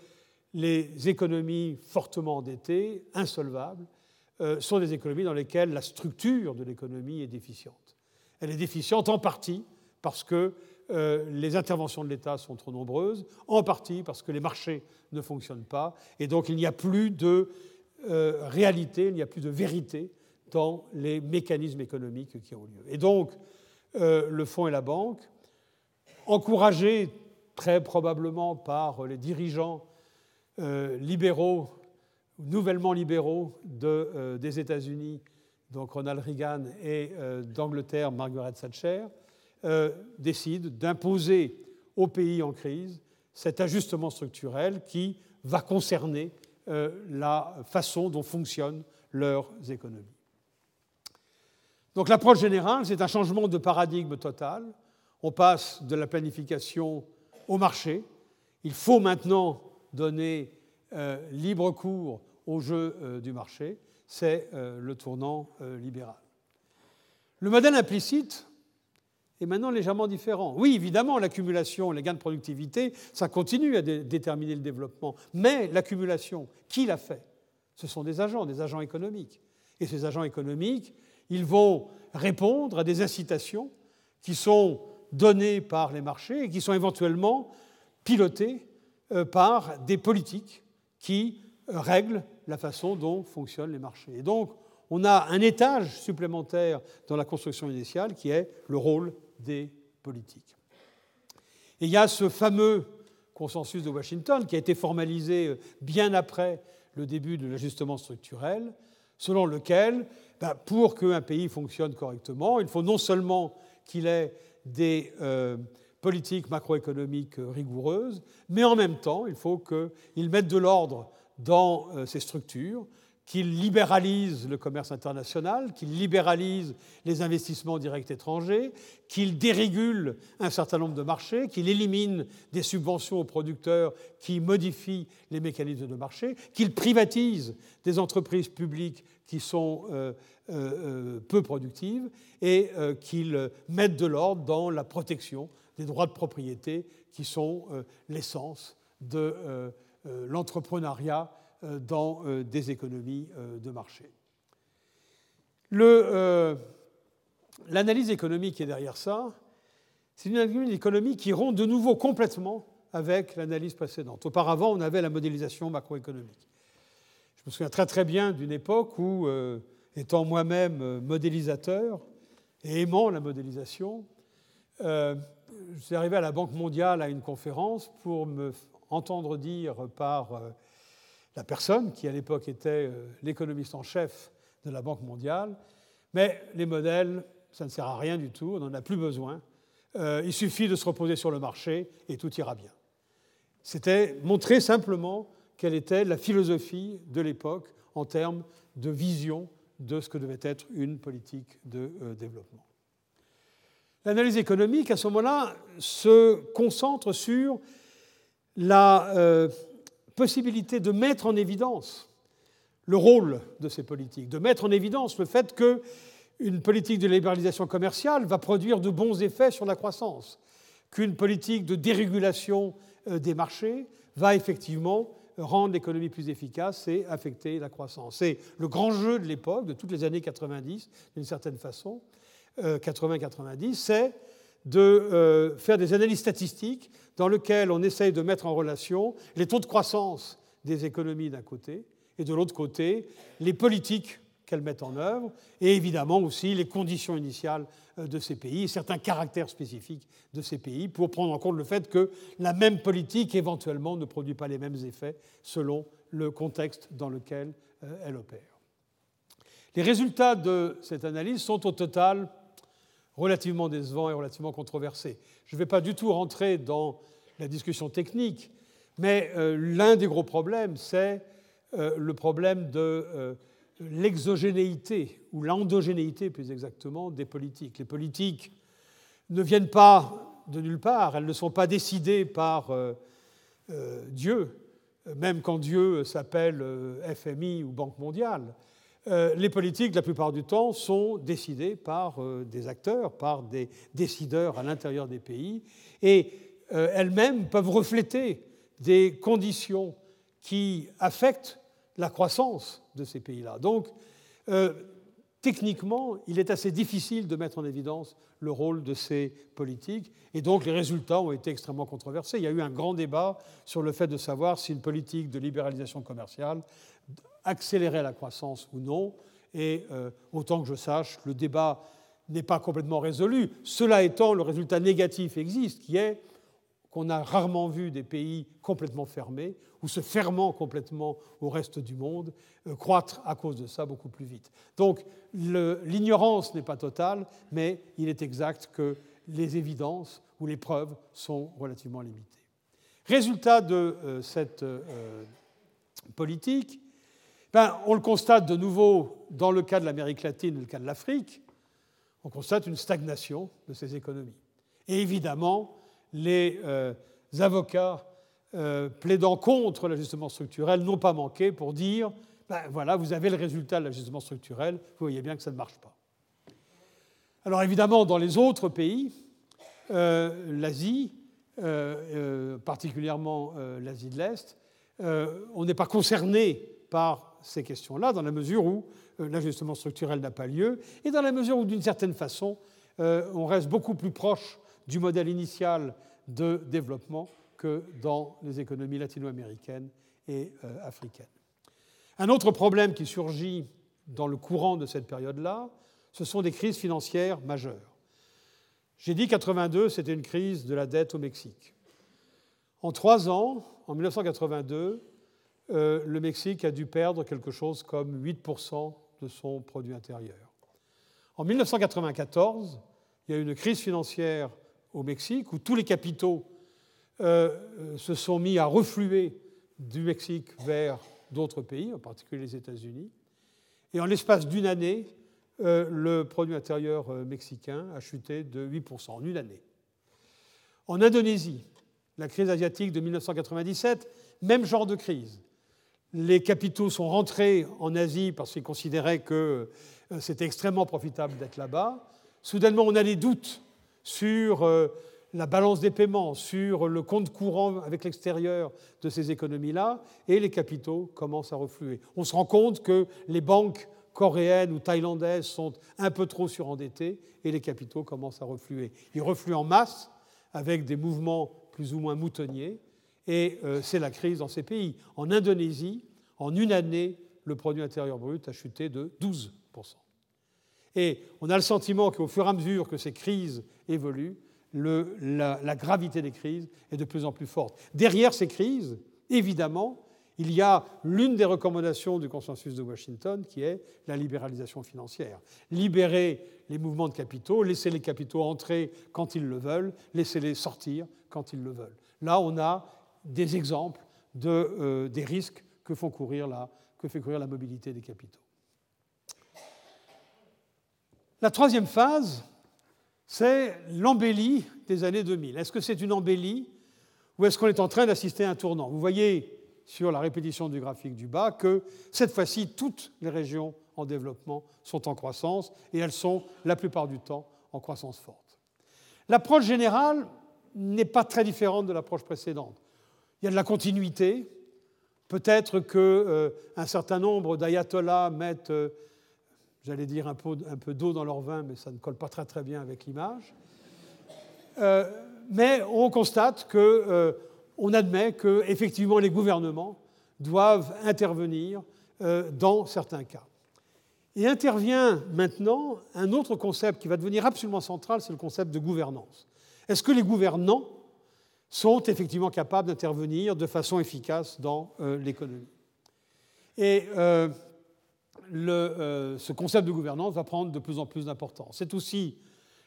les économies fortement endettées, insolvables, euh, sont des économies dans lesquelles la structure de l'économie est déficiente. Elle est déficiente en partie parce que euh, les interventions de l'État sont trop nombreuses, en partie parce que les marchés ne fonctionnent pas, et donc il n'y a plus de euh, réalité, il n'y a plus de vérité dans les mécanismes économiques qui ont lieu. Et donc, euh, le fonds et la banque, encouragés très probablement par les dirigeants libéraux, nouvellement libéraux de, des États-Unis, donc Ronald Reagan, et d'Angleterre, Margaret Thatcher, euh, décide d'imposer aux pays en crise cet ajustement structurel qui va concerner euh, la façon dont fonctionnent leurs économies. Donc l'approche générale, c'est un changement de paradigme total. On passe de la planification au marché. Il faut maintenant donner euh, libre cours au jeu du marché. C'est le tournant libéral. Le modèle implicite, est maintenant légèrement différent. Oui, évidemment, l'accumulation, les gains de productivité, ça continue à déterminer le développement. Mais l'accumulation, qui l'a fait Ce sont des agents, des agents économiques. Et ces agents économiques, ils vont répondre à des incitations qui sont données par les marchés et qui sont éventuellement pilotées euh, par des politiques qui euh, règlent la façon dont fonctionnent les marchés. Et donc, on a un étage supplémentaire dans la construction initiale qui est le rôle des politiques. Et il y a ce fameux consensus de Washington qui a été formalisé euh, bien après le début de l'ajustement structurel, selon lequel, ben, pour qu'un pays fonctionne correctement, il faut non seulement qu'il ait des euh, politiques macroéconomiques rigoureuses, mais en même temps, il faut qu'il mette de l'ordre dans ses structures, qu'il libéralise le commerce international, qu'il libéralise les investissements directs étrangers, qu'il dérégule un certain nombre de marchés, qu'il élimine des subventions aux producteurs qui modifient les mécanismes de marché, qu'il privatise des entreprises publiques qui sont euh, euh, euh, peu productives et qu'il mette de l'ordre dans la protection des droits de propriété qui sont l'essence de l'entrepreneuriat euh, dans euh, des économies euh, de marché. L'analyse économique qui est derrière ça, c'est une économique qui rompt de nouveau complètement avec l'analyse précédente. Auparavant, on avait la modélisation macroéconomique. Je me souviens très très bien d'une époque où, étant moi-même modélisateur et aimant la modélisation, je suis arrivé à la Banque mondiale à une conférence pour me entendre dire par la personne qui à l'époque était euh, l'économiste en chef de la Banque mondiale. Mais les modèles, ça ne sert à rien du tout, on n'en a plus besoin. Euh, il suffit de se reposer sur le marché et tout ira bien. C'était montrer simplement quelle était la philosophie de l'époque en termes de vision de ce que devait être une politique de euh, développement. L'analyse économique, à ce moment-là, se concentre sur la possibilité de mettre en évidence le rôle de ces politiques, de mettre en évidence le fait qu'une politique de libéralisation commerciale va produire de bons effets sur la croissance, qu'une politique de dérégulation euh, des marchés va effectivement rendre l'économie plus efficace, c'est affecter la croissance. C'est le grand jeu de l'époque, de toutes les années 90, d'une certaine façon, 80-90, c'est de faire des analyses statistiques dans lesquelles on essaye de mettre en relation les taux de croissance des économies d'un côté et de l'autre côté les politiques qu'elles mettent en œuvre, et évidemment aussi les conditions initiales euh, de ces pays et certains caractères spécifiques de ces pays pour prendre en compte le fait que la même politique éventuellement ne produit pas les mêmes effets selon le contexte dans lequel euh, elle opère. Les résultats de cette analyse sont au total relativement décevants et relativement controversés. Je ne vais pas du tout rentrer dans la discussion technique, mais euh, l'un des gros problèmes, c'est le problème de l'exogénéité, ou l'endogénéité plus exactement, des politiques. Les politiques ne viennent pas de nulle part, elles ne sont pas décidées par euh, euh, Dieu, même quand Dieu s'appelle euh, FMI ou Banque mondiale. Les politiques, la plupart du temps, sont décidées par des acteurs, par des décideurs à l'intérieur des pays, et elles-mêmes peuvent refléter des conditions qui affectent la croissance de ces pays-là. Donc, euh, techniquement, il est assez difficile de mettre en évidence le rôle de ces politiques, et donc les résultats ont été extrêmement controversés. Il y a eu un grand débat sur le fait de savoir si une politique de libéralisation commerciale accélérait la croissance ou non, et euh, autant que je sache, le débat n'est pas complètement résolu. Cela étant, le résultat négatif existe, qui est qu'on a rarement vu des pays complètement fermés ou se fermant complètement au reste du monde, euh, croître à cause de ça beaucoup plus vite. Donc l'ignorance n'est pas totale, mais il est exact que les évidences ou les preuves sont relativement limitées. Résultat de euh, cette politique, ben, on le constate de nouveau dans le cas de l'Amérique latine et le cas de l'Afrique, on constate une stagnation de ces économies. Et évidemment, les avocats euh, plaidant contre l'ajustement structurel n'ont pas manqué pour dire ben voilà, vous avez le résultat de l'ajustement structurel, vous voyez bien que ça ne marche pas. Alors évidemment, dans les autres pays, euh, l'Asie, euh, particulièrement l'Asie de l'Est, on n'est pas concerné par ces questions-là, dans la mesure où l'ajustement structurel n'a pas lieu, et dans la mesure où, d'une certaine façon, on reste beaucoup plus proche du modèle initial de développement que dans les économies latino-américaines et euh, africaines. Un autre problème qui surgit dans le courant de cette période-là, ce sont des crises financières majeures. J'ai dit 82, c'était une crise de la dette au Mexique. En trois ans, en 1982, euh, le Mexique a dû perdre quelque chose comme 8% de son produit intérieur. En 1994, il y a eu une crise financière au Mexique où tous les capitaux euh, euh, se sont mis à refluer du Mexique vers d'autres pays, en particulier les États-Unis. Et en l'espace d'une année, le produit intérieur mexicain a chuté de 8% en une année. En Indonésie, la crise asiatique de 1997, même genre de crise. Les capitaux sont rentrés en Asie parce qu'ils considéraient que c'était extrêmement profitable d'être là-bas. Soudainement, on a des doutes sur la balance des paiements, sur le compte courant avec l'extérieur de ces économies-là, et les capitaux commencent à refluer. On se rend compte que les banques coréennes ou thaïlandaises sont un peu trop surendettées et les capitaux commencent à refluer. Ils refluent en masse avec des mouvements plus ou moins moutonniers, et euh, c'est la crise dans ces pays. En Indonésie, en une année, le produit intérieur brut a chuté de 12%. Et on a le sentiment qu'au fur et à mesure que ces crises évoluent, la, gravité des crises est de plus en plus forte. Derrière ces crises, évidemment, il y a l'une des recommandations du consensus de Washington qui est la libéralisation financière. Libérer les mouvements de capitaux, laisser les capitaux entrer quand ils le veulent, laisser-les sortir quand ils le veulent. Là, on a des exemples de, euh, des risques que, font courir la, que fait courir la mobilité des capitaux. La troisième phase, c'est l'embellie des années 2000. Est-ce que c'est une embellie ou est-ce qu'on est en train d'assister à un tournant? Vous voyez sur la répétition du graphique du bas que cette fois-ci, toutes les régions en développement sont en croissance et elles sont la plupart du temps en croissance forte. L'approche générale n'est pas très différente de l'approche précédente. Il y a de la continuité. Peut-être qu'un certain nombre d'ayatollahs mettent, j'allais dire, un peu, d'eau dans leur vin, mais ça ne colle pas très très bien avec l'image. mais on constate que on admet que effectivement les gouvernements doivent intervenir euh, dans certains cas. Et intervient maintenant un autre concept qui va devenir absolument central, c'est le concept de gouvernance. Est-ce que les gouvernants sont effectivement capables d'intervenir de façon efficace dans euh, l'économie Et euh, ce concept de gouvernance va prendre de plus en plus d'importance. C'est aussi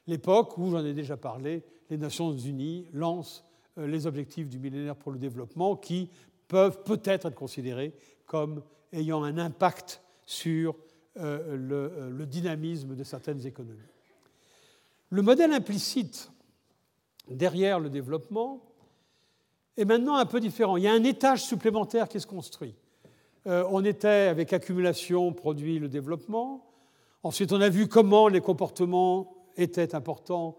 l'époque où, j'en ai déjà parlé, les Nations Unies lancent euh, les objectifs du millénaire pour le développement qui peuvent peut-être être considérés comme ayant un impact sur euh, le, dynamisme de certaines économies. Le modèle implicite derrière le développement est maintenant un peu différent. Il y a un étage supplémentaire qui se construit. Euh, on était avec accumulation produit le développement. Ensuite, on a vu comment les comportements étaient importants,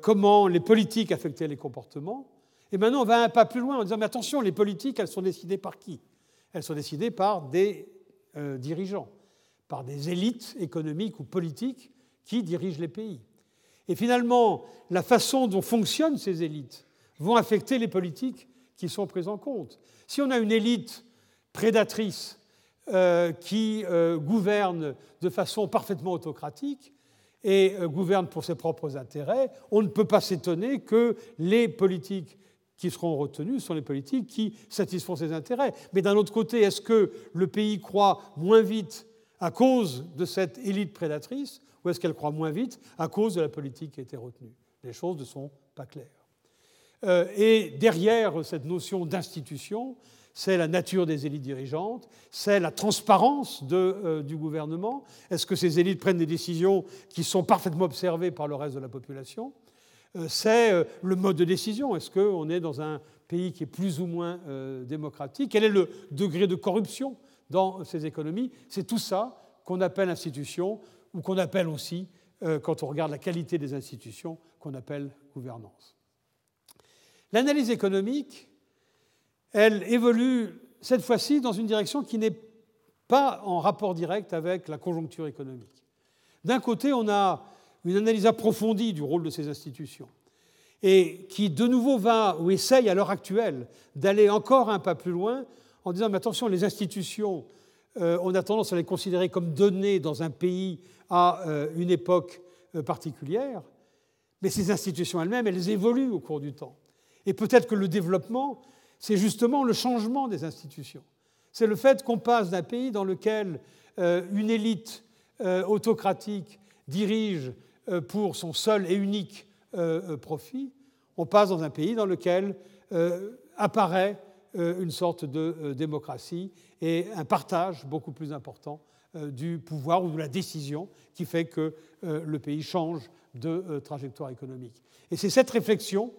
comment les politiques affectaient les comportements. Et maintenant, on va un pas plus loin en disant, mais attention, les politiques, elles sont décidées par qui? Elles sont décidées par des euh, dirigeants, par des élites économiques ou politiques qui dirigent les pays. Et finalement, la façon dont fonctionnent ces élites vont affecter les politiques qui sont prises en compte. Si on a une élite prédatrice euh, qui euh, gouverne de façon parfaitement autocratique et gouverne pour ses propres intérêts, on ne peut pas s'étonner que les politiques qui seront retenus sont les politiques qui satisfont ses intérêts. Mais d'un autre côté, est-ce que le pays croit moins vite à cause de cette élite prédatrice ou est-ce qu'elle croit moins vite à cause de la politique qui a été retenue? Les choses ne sont pas claires. Euh, et derrière cette notion d'institution, c'est la nature des élites dirigeantes, c'est la transparence euh, du gouvernement. Est-ce que ces élites prennent des décisions qui sont parfaitement observées par le reste de la population? Euh, c'est le mode de décision. Est-ce qu'on est dans un pays qui est plus ou moins démocratique? Quel est le degré de corruption dans ces économies? C'est tout ça qu'on appelle institution ou qu'on appelle aussi, quand on regarde la qualité des institutions, qu'on appelle gouvernance. L'analyse économique, elle évolue cette fois-ci dans une direction qui n'est pas en rapport direct avec la conjoncture économique. D'un côté, on a une analyse approfondie du rôle de ces institutions, et qui de nouveau va ou essaye à l'heure actuelle d'aller encore un pas plus loin en disant mais attention, les institutions, euh, on a tendance à les considérer comme données dans un pays à euh, une époque euh, particulière, mais ces institutions elles-mêmes, elles évoluent au cours du temps. Et peut-être que le développement, c'est justement le changement des institutions. C'est le fait qu'on passe d'un pays dans lequel une élite autocratique dirige euh, pour son seul et unique euh, euh, profit, on passe dans un pays dans lequel apparaît une sorte de démocratie et un partage beaucoup plus important du pouvoir ou de la décision qui fait que le pays change de trajectoire économique. Et c'est cette réflexion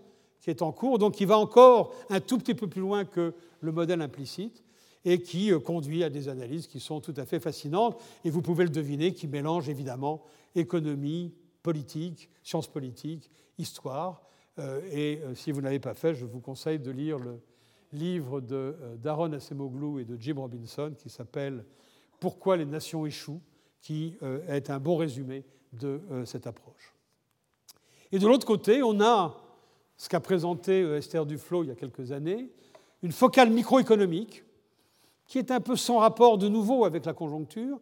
qui est en cours, donc qui va encore un tout petit peu plus loin que le modèle implicite et qui conduit à des analyses qui sont tout à fait fascinantes. Et vous pouvez le deviner, qui mélangent évidemment économie, politique, sciences politiques, histoire. Euh, et euh, si vous ne l'avez pas fait, je vous conseille de lire le livre euh, d'Aaron Acemoglu et de Jim Robinson qui s'appelle Pourquoi les nations échouent, qui est un bon résumé de cette approche. Et de l'autre côté, on a ce qu'a présenté Esther Duflo il y a quelques années, une focale microéconomique qui est un peu sans rapport de nouveau avec la conjoncture,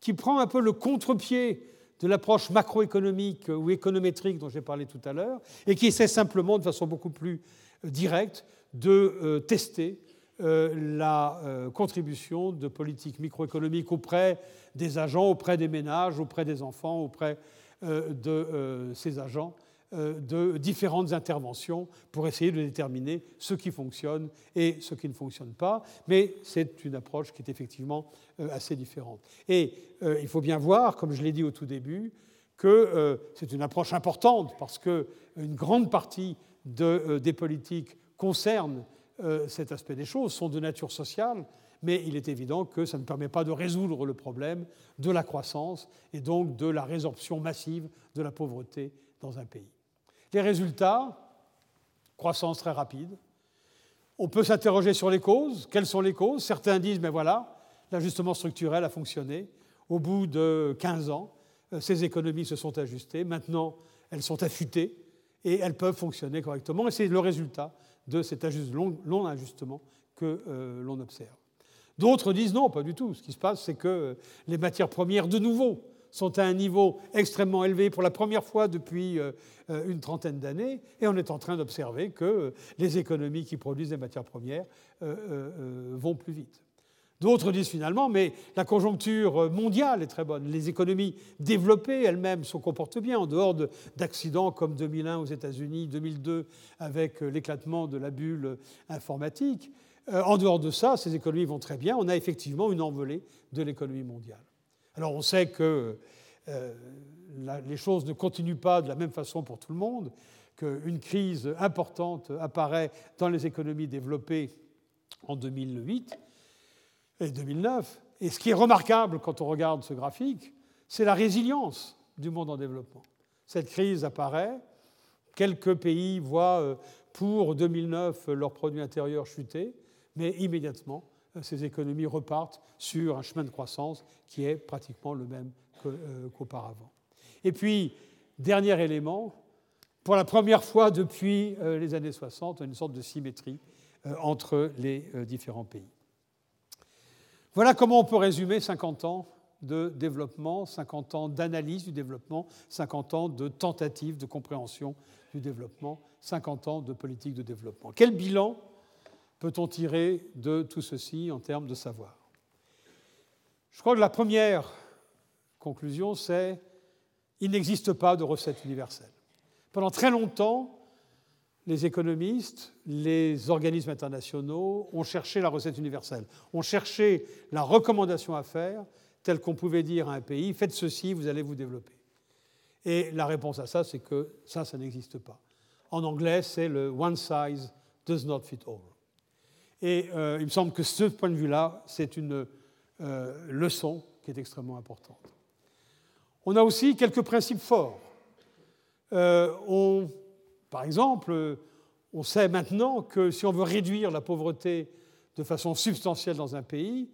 qui prend un peu le contre-pied de l'approche macroéconomique ou économétrique dont j'ai parlé tout à l'heure, et qui essaie simplement, de façon beaucoup plus euh, directe, de euh, tester euh, la contribution de politiques microéconomiques auprès des agents, auprès des ménages, auprès des enfants, auprès de ces agents de différentes interventions pour essayer de déterminer ce qui fonctionne et ce qui ne fonctionne pas. Mais c'est une approche qui est effectivement assez différente. Et il faut bien voir, comme je l'ai dit au tout début, que c'est une approche importante parce qu'une grande partie de, des politiques concerne cet aspect des choses, sont de nature sociale, mais il est évident que ça ne permet pas de résoudre le problème de la croissance et donc de la résorption massive de la pauvreté dans un pays. Les résultats, croissance très rapide. On peut s'interroger sur les causes. Quelles sont les causes? Certains disent, mais voilà, l'ajustement structurel a fonctionné. Au bout de 15 ans, euh, ces économies se sont ajustées. Maintenant, elles sont affûtées et elles peuvent fonctionner correctement. Et c'est le résultat de cet long, ajustement que euh, l'on observe. D'autres disent non, pas du tout. Ce qui se passe, c'est que les matières premières, de nouveau, sont à un niveau extrêmement élevé pour la première fois depuis euh, euh, une trentaine d'années, et on est en train d'observer que les économies qui produisent des matières premières euh, vont plus vite. D'autres disent finalement, mais la conjoncture mondiale est très bonne. Les économies développées elles-mêmes se comportent bien, en dehors d'accidents comme 2001 aux États-Unis, 2002 avec l'éclatement de la bulle informatique. En dehors de ça, ces économies vont très bien. On a effectivement une envolée de l'économie mondiale. Alors on sait que euh, les choses ne continuent pas de la même façon pour tout le monde, qu'une crise importante apparaît dans les économies développées en 2008 et 2009. Et ce qui est remarquable quand on regarde ce graphique, c'est la résilience du monde en développement. Cette crise apparaît, quelques pays voient euh, pour 2009 leur produit intérieur chuter, mais immédiatement, ces économies repartent sur un chemin de croissance qui est pratiquement le même euh, qu'auparavant. Et puis, dernier élément, pour la première fois depuis euh, les années 60, une sorte de symétrie euh, entre les différents pays. Voilà comment on peut résumer 50 ans de développement, 50 ans d'analyse du développement, 50 ans de tentative de compréhension du développement, 50 ans de politique de développement. Quel bilan peut-on tirer de tout ceci en termes de savoir? Je crois que la première conclusion, c'est il n'existe pas de recette universelle. Pendant très longtemps, les économistes, les organismes internationaux ont cherché la recette universelle, ont cherché la recommandation à faire, telle qu'on pouvait dire à un pays, faites ceci, vous allez vous développer. Et la réponse à ça, c'est que ça, ça n'existe pas. En anglais, c'est le one size does not fit all. Et euh, il me semble que ce point de vue-là, c'est une euh, leçon qui est extrêmement importante. On a aussi quelques principes forts. Euh, par exemple, on sait maintenant que si on veut réduire la pauvreté de façon substantielle dans un pays,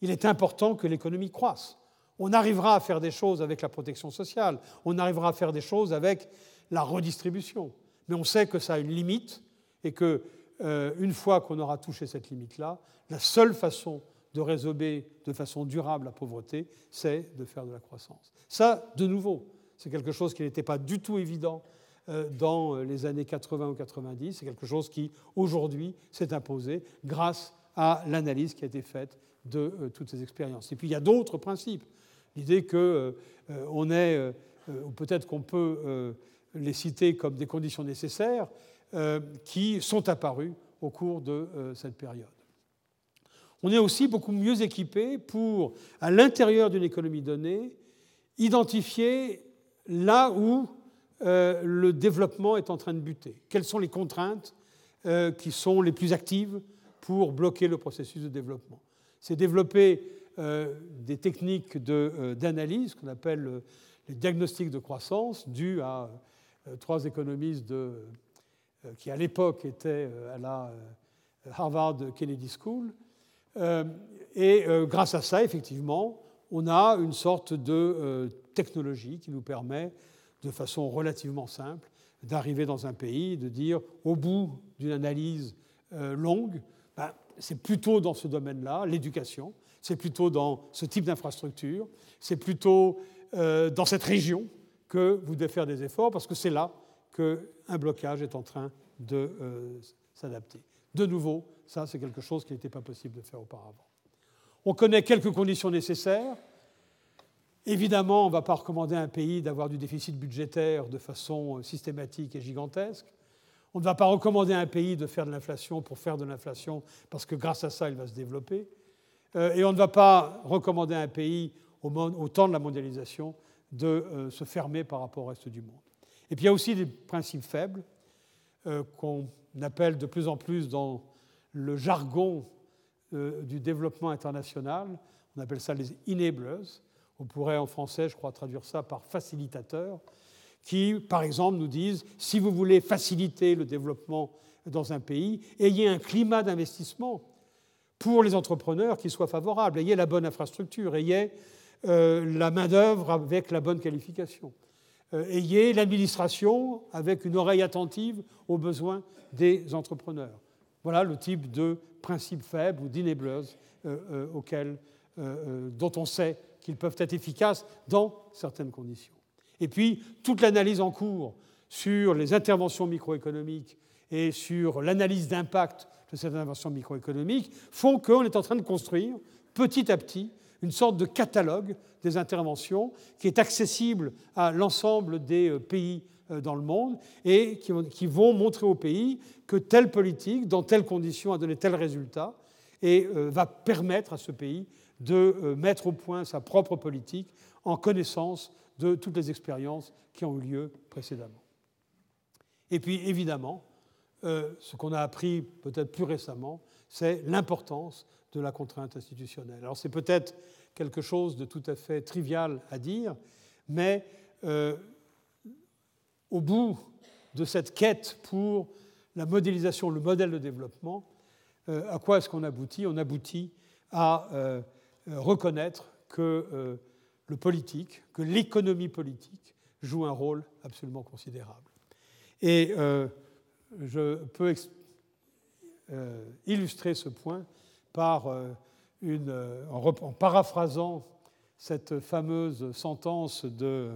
il est important que l'économie croisse. On arrivera à faire des choses avec la protection sociale, on arrivera à faire des choses avec la redistribution, mais on sait que ça a une limite et que euh, une fois qu'on aura touché cette limite-là, la seule façon de résorber de façon durable la pauvreté, c'est de faire de la croissance. Ça, de nouveau, c'est quelque chose qui n'était pas du tout évident euh, dans les années 80 ou 90, c'est quelque chose qui, aujourd'hui, s'est imposé grâce à l'analyse qui a été faite de euh, toutes ces expériences. Et puis, il y a d'autres principes. L'idée qu'on est, ou peut-être qu'on peut les citer comme des conditions nécessaires, qui sont apparus au cours de euh, cette période. On est aussi beaucoup mieux équipé pour, à l'intérieur d'une économie donnée, identifier là où euh, le développement est en train de buter. Quelles sont les contraintes qui sont les plus actives pour bloquer le processus de développement C'est développer des techniques d'analyse qu'on appelle les diagnostics de croissance, dus à trois économistes de euh, qui à l'époque était euh, à la euh, Harvard Kennedy School. Et grâce à ça, effectivement, on a une sorte de technologie qui nous permet, de façon relativement simple, d'arriver dans un pays, de dire, au bout d'une analyse longue, ben, c'est plutôt dans ce domaine-là, l'éducation, c'est plutôt dans ce type d'infrastructure, c'est plutôt dans cette région que vous devez faire des efforts, parce que c'est là qu'un blocage est en train de euh, s'adapter. De nouveau, ça c'est quelque chose qui n'était pas possible de faire auparavant. On connaît quelques conditions nécessaires. Évidemment, on ne va pas recommander à un pays d'avoir du déficit budgétaire de façon euh, systématique et gigantesque. On ne va pas recommander à un pays de faire de l'inflation pour faire de l'inflation, parce que grâce à ça, il va se développer. Euh, et on ne va pas recommander à un pays, au, temps de la mondialisation, de se fermer par rapport au reste du monde. Et puis il y a aussi des principes faibles euh, qu'on appelle de plus en plus dans le jargon euh, du développement international, on appelle ça les enablers. On pourrait en français, je crois, traduire ça par facilitateurs, qui, par exemple, nous disent si vous voulez faciliter le développement dans un pays, ayez un climat d'investissement pour les entrepreneurs qui soit favorable, ayez la bonne infrastructure, ayez euh, la main-d'œuvre avec la bonne qualification, ayez l'administration avec une oreille attentive aux besoins des entrepreneurs. Voilà le type de principes faibles ou d'enablers euh, dont on sait qu'ils peuvent être efficaces dans certaines conditions. Et puis, toute l'analyse en cours sur les interventions microéconomiques et sur l'analyse d'impact de cette intervention microéconomique font qu'on est en train de construire petit à petit une sorte de catalogue des interventions qui est accessible à l'ensemble des euh, pays euh, dans le monde et qui vont montrer aux pays que telle politique, dans telles conditions, a donné tel résultat et euh, va permettre à ce pays de mettre au point sa propre politique en connaissance de toutes les expériences qui ont eu lieu précédemment. Et puis évidemment, ce qu'on a appris peut-être plus récemment, c'est l'importance de la contrainte institutionnelle. Alors c'est peut-être quelque chose de tout à fait trivial à dire, mais euh, au bout de cette quête pour la modélisation, le modèle de développement, euh, à quoi est-ce qu'on aboutit? On aboutit à reconnaître que le politique, que l'économie politique joue un rôle absolument considérable. Et je peux euh, illustrer ce point euh, euh, en, paraphrasant cette fameuse sentence de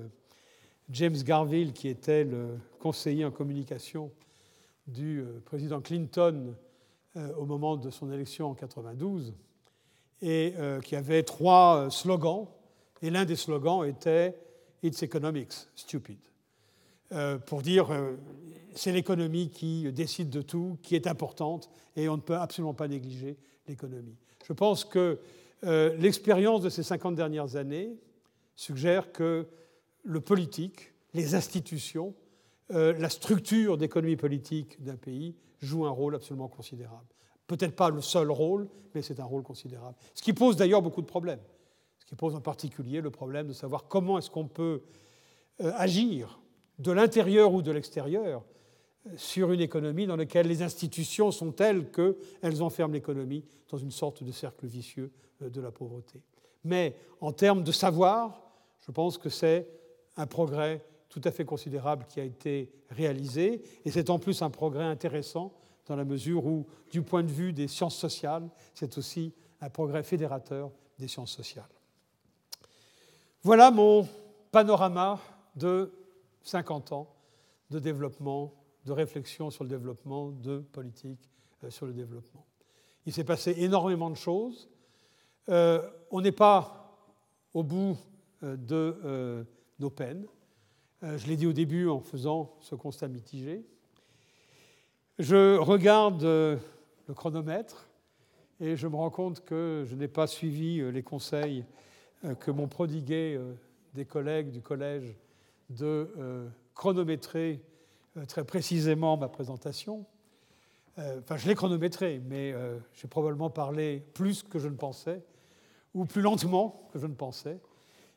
James Garville, qui était le conseiller en communication du président Clinton au moment de son élection en 92, et qui avait trois slogans. Et l'un des slogans était It's economics, stupid. pour dire c'est l'économie qui décide de tout, qui est importante, et on ne peut absolument pas négliger Je pense que euh, l'expérience de ces 50 dernières années suggère que le politique, les institutions, euh, la structure d'économie politique d'un pays joue un rôle absolument considérable. Peut-être pas le seul rôle, mais c'est un rôle considérable. Ce qui pose d'ailleurs beaucoup de problèmes. Ce qui pose en particulier le problème de savoir comment est-ce qu'on peut euh, agir de l'intérieur ou de l'extérieur sur une économie dans laquelle les institutions sont telles qu'elles enferment l'économie dans une sorte de cercle vicieux euh, de la pauvreté. Mais en termes de savoir, je pense que c'est un progrès tout à fait considérable qui a été réalisé, et c'est en plus un progrès intéressant dans la mesure où, du point de vue des sciences sociales, c'est aussi un progrès fédérateur des sciences sociales. Voilà mon panorama de 50 ans de développement de réflexion sur le développement, de politique euh, sur le développement. Il s'est passé énormément de choses. Euh, on n'est pas au bout euh, de nos peines. je l'ai dit au début en faisant ce constat mitigé. Je regarde le chronomètre et je me rends compte que je n'ai pas suivi les conseils que m'ont prodigués des collègues du collège de chronométrer très précisément ma présentation. Euh, enfin, je l'ai chronométré, mais euh, j'ai probablement parlé plus que je ne pensais, ou plus lentement que je ne pensais.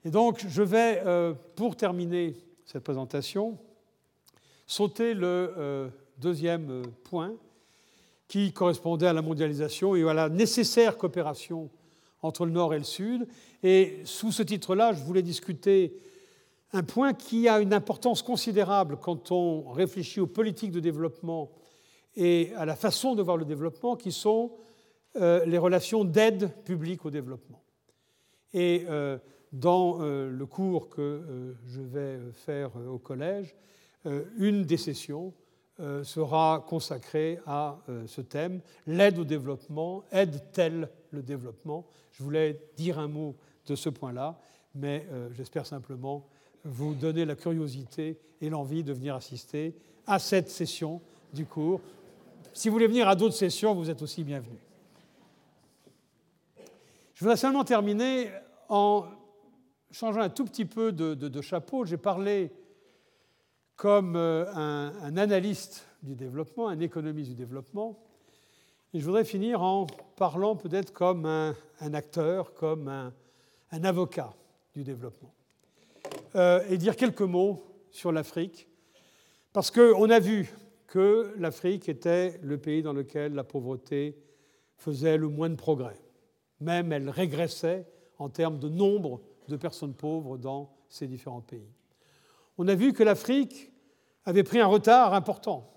Et donc, je vais, pour terminer cette présentation, sauter le deuxième point qui correspondait à la mondialisation et à la nécessaire coopération entre le Nord et le Sud. Et sous ce titre-là, je voulais discuter un point qui a une importance considérable quand on réfléchit aux politiques de développement et à la façon de voir le développement, qui sont euh, les relations d'aide publique au développement. Et euh, dans euh, le cours que je vais faire au collège, une des sessions sera consacrée à ce thème, l'aide au développement, aide-t-elle le développement? Je voulais dire un mot de ce point-là, mais j'espère simplement vous donner la curiosité et l'envie de venir assister à cette session du cours. Si vous voulez venir à d'autres sessions, vous êtes aussi bienvenus. Je voudrais seulement terminer en changeant un tout petit peu de, chapeau. J'ai parlé comme euh, un, analyste du développement, un économiste du développement. Et je voudrais finir en parlant peut-être comme un, acteur, comme un avocat du développement. Euh, et dire quelques mots sur l'Afrique, parce qu'on a vu que l'Afrique était le pays dans lequel la pauvreté faisait le moins de progrès. Même elle régressait en termes de nombre de personnes pauvres dans ces différents pays. On a vu que l'Afrique avait pris un retard important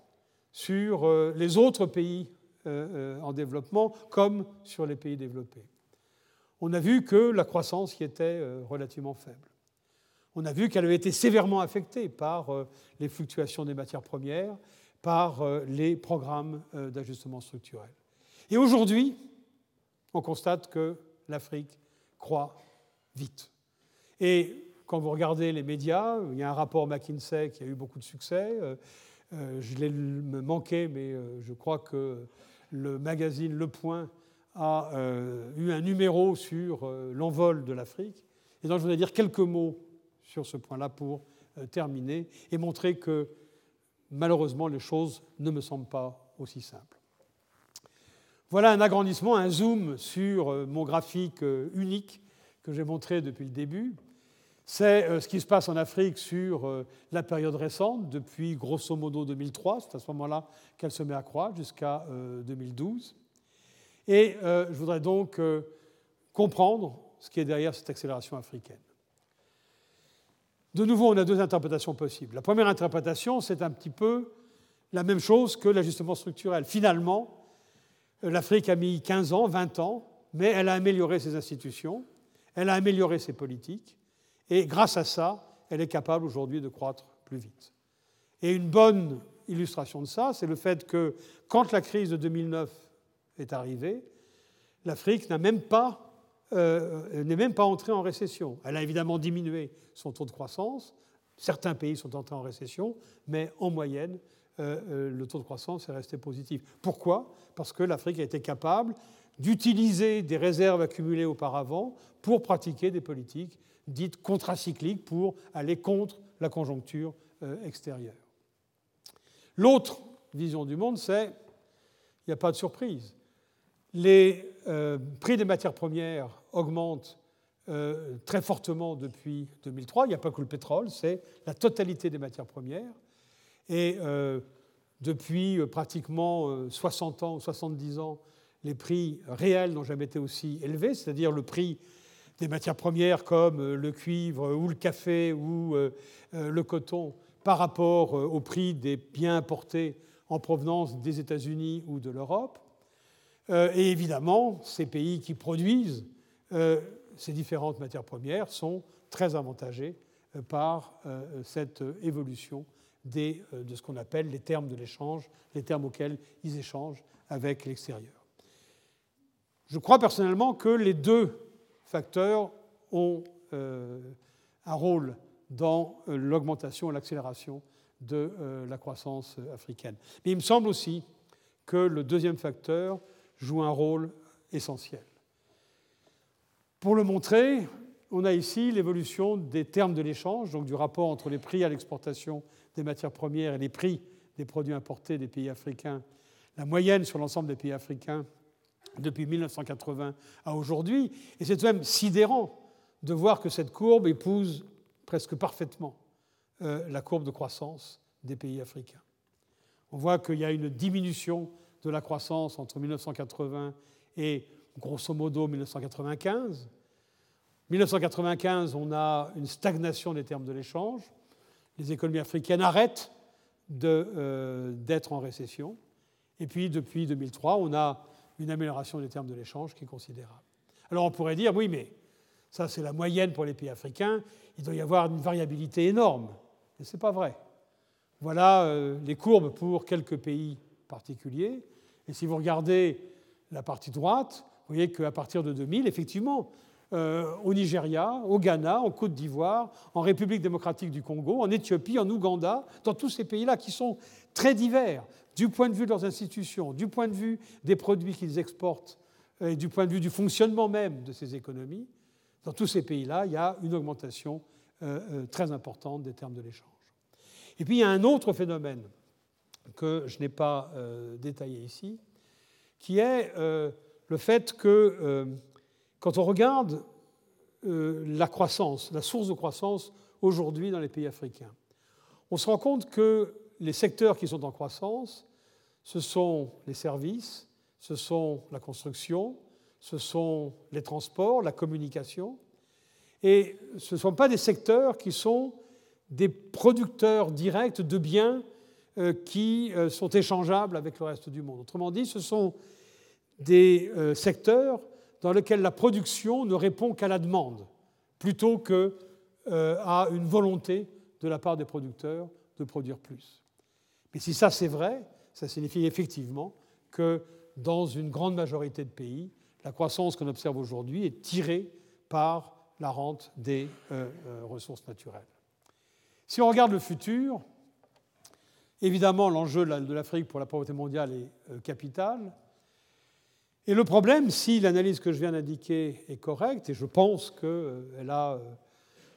sur euh, les autres pays euh, en développement comme sur les pays développés. On a vu que la croissance y était relativement faible. On a vu qu'elle avait été sévèrement affectée par les fluctuations des matières premières, par les programmes d'ajustement structurel. Et aujourd'hui, on constate que l'Afrique croît vite. Et quand vous regardez les médias, il y a un rapport McKinsey qui a eu beaucoup de succès. Euh, euh, je l'ai manqué, mais euh, je crois que le magazine Le Point a eu un numéro sur l'envol de l'Afrique. Et donc je voudrais dire quelques mots sur ce point-là pour terminer et montrer que malheureusement les choses ne me semblent pas aussi simples. Voilà un agrandissement, un zoom sur mon graphique unique que j'ai montré depuis le début. C'est euh, ce qui se passe en Afrique sur euh, la période récente, depuis grosso modo 2003, c'est à ce moment-là qu'elle se met à croître jusqu'à 2012. Euh, Et je voudrais donc comprendre ce qui est derrière cette accélération africaine. De nouveau, on a deux interprétations possibles. La première interprétation, c'est un petit peu la même chose que l'ajustement structurel. Finalement, l'Afrique a mis 15 ans, 20 ans, mais elle a amélioré ses institutions, elle a amélioré ses politiques, et grâce à ça, elle est capable aujourd'hui de croître plus vite. Et une bonne illustration de ça, c'est le fait que quand la crise de 2009 est arrivée, l'Afrique n'a même pas euh, n'est même pas entrée en récession. Elle a évidemment diminué son taux de croissance. Certains pays sont entrés en récession, mais en moyenne, euh, euh, le taux de croissance est resté positif. Pourquoi? Parce que l'Afrique a été capable d'utiliser des réserves accumulées auparavant pour pratiquer des politiques dites contracycliques pour aller contre la conjoncture extérieure. L'autre vision du monde, c'est il n'y a pas de surprise. Les euh, prix des matières premières augmentent euh, très fortement depuis 2003. Il n'y a pas que le pétrole, c'est la totalité des matières premières. Et depuis pratiquement 60 ans ou 70 ans, les prix réels n'ont jamais été aussi élevés, c'est-à-dire le prix des matières premières comme euh, le cuivre ou le café ou euh, euh, le coton par rapport au prix des biens importés en provenance des États-Unis ou de l'Europe. Et évidemment, ces pays qui produisent ces différentes matières premières sont très avantagés par cette évolution de ce qu'on appelle les termes de l'échange, les termes auxquels ils échangent avec l'extérieur. Je crois personnellement que les deux facteurs ont euh, un rôle dans euh, l'augmentation et l'accélération de euh, la croissance africaine. Mais il me semble aussi que le deuxième facteur joue un rôle essentiel. Pour le montrer, on a ici l'évolution des termes de l'échange, donc du rapport entre les prix à l'exportation des matières premières et les prix des produits importés des pays africains. La moyenne sur l'ensemble des pays africains depuis 1980 à aujourd'hui. Et c'est tout de même sidérant de voir que cette courbe épouse presque parfaitement euh, la courbe de croissance des pays africains. On voit qu'il y a une diminution de la croissance entre 1980 et grosso modo 1995. 1995, on a une stagnation des termes de l'échange. Les économies africaines arrêtent euh, d'être en récession. Et puis, depuis 2003, on a une amélioration des termes de l'échange qui est considérable. Alors on pourrait dire, oui, mais ça c'est la moyenne pour les pays africains, il doit y avoir une variabilité énorme. Mais ce n'est pas vrai. Voilà euh, les courbes pour quelques pays particuliers. Et si vous regardez la partie droite, vous voyez qu'à partir de 2000, effectivement, euh, au Nigeria, au Ghana, en Côte d'Ivoire, en République démocratique du Congo, en Éthiopie, en Ouganda, dans tous ces pays-là qui sont très divers du point de vue de leurs institutions, du point de vue des produits qu'ils exportent et du point de vue du fonctionnement même de ces économies, dans tous ces pays-là, il y a une augmentation euh, euh, très importante des termes de l'échange. Et puis il y a un autre phénomène que je n'ai pas détaillé ici, qui est le fait que quand on regarde euh, la croissance, la source de croissance aujourd'hui dans les pays africains, on se rend compte que les secteurs qui sont en croissance, ce sont les services, ce sont la construction, ce sont les transports, la communication, et ce ne sont pas des secteurs qui sont des producteurs directs de biens euh, qui euh, sont échangeables avec le reste du monde. Autrement dit, ce sont des euh, secteurs dans lesquels la production ne répond qu'à la demande, plutôt qu'à une volonté de la part des producteurs de produire plus. Mais si ça c'est vrai, ça signifie effectivement que dans une grande majorité de pays, la croissance qu'on observe aujourd'hui est tirée par la rente des euh, euh, ressources naturelles. Si on regarde le futur, évidemment l'enjeu de l'Afrique pour la pauvreté mondiale est euh, capital. Et le problème, si l'analyse que je viens d'indiquer est correcte, et je pense qu'elle a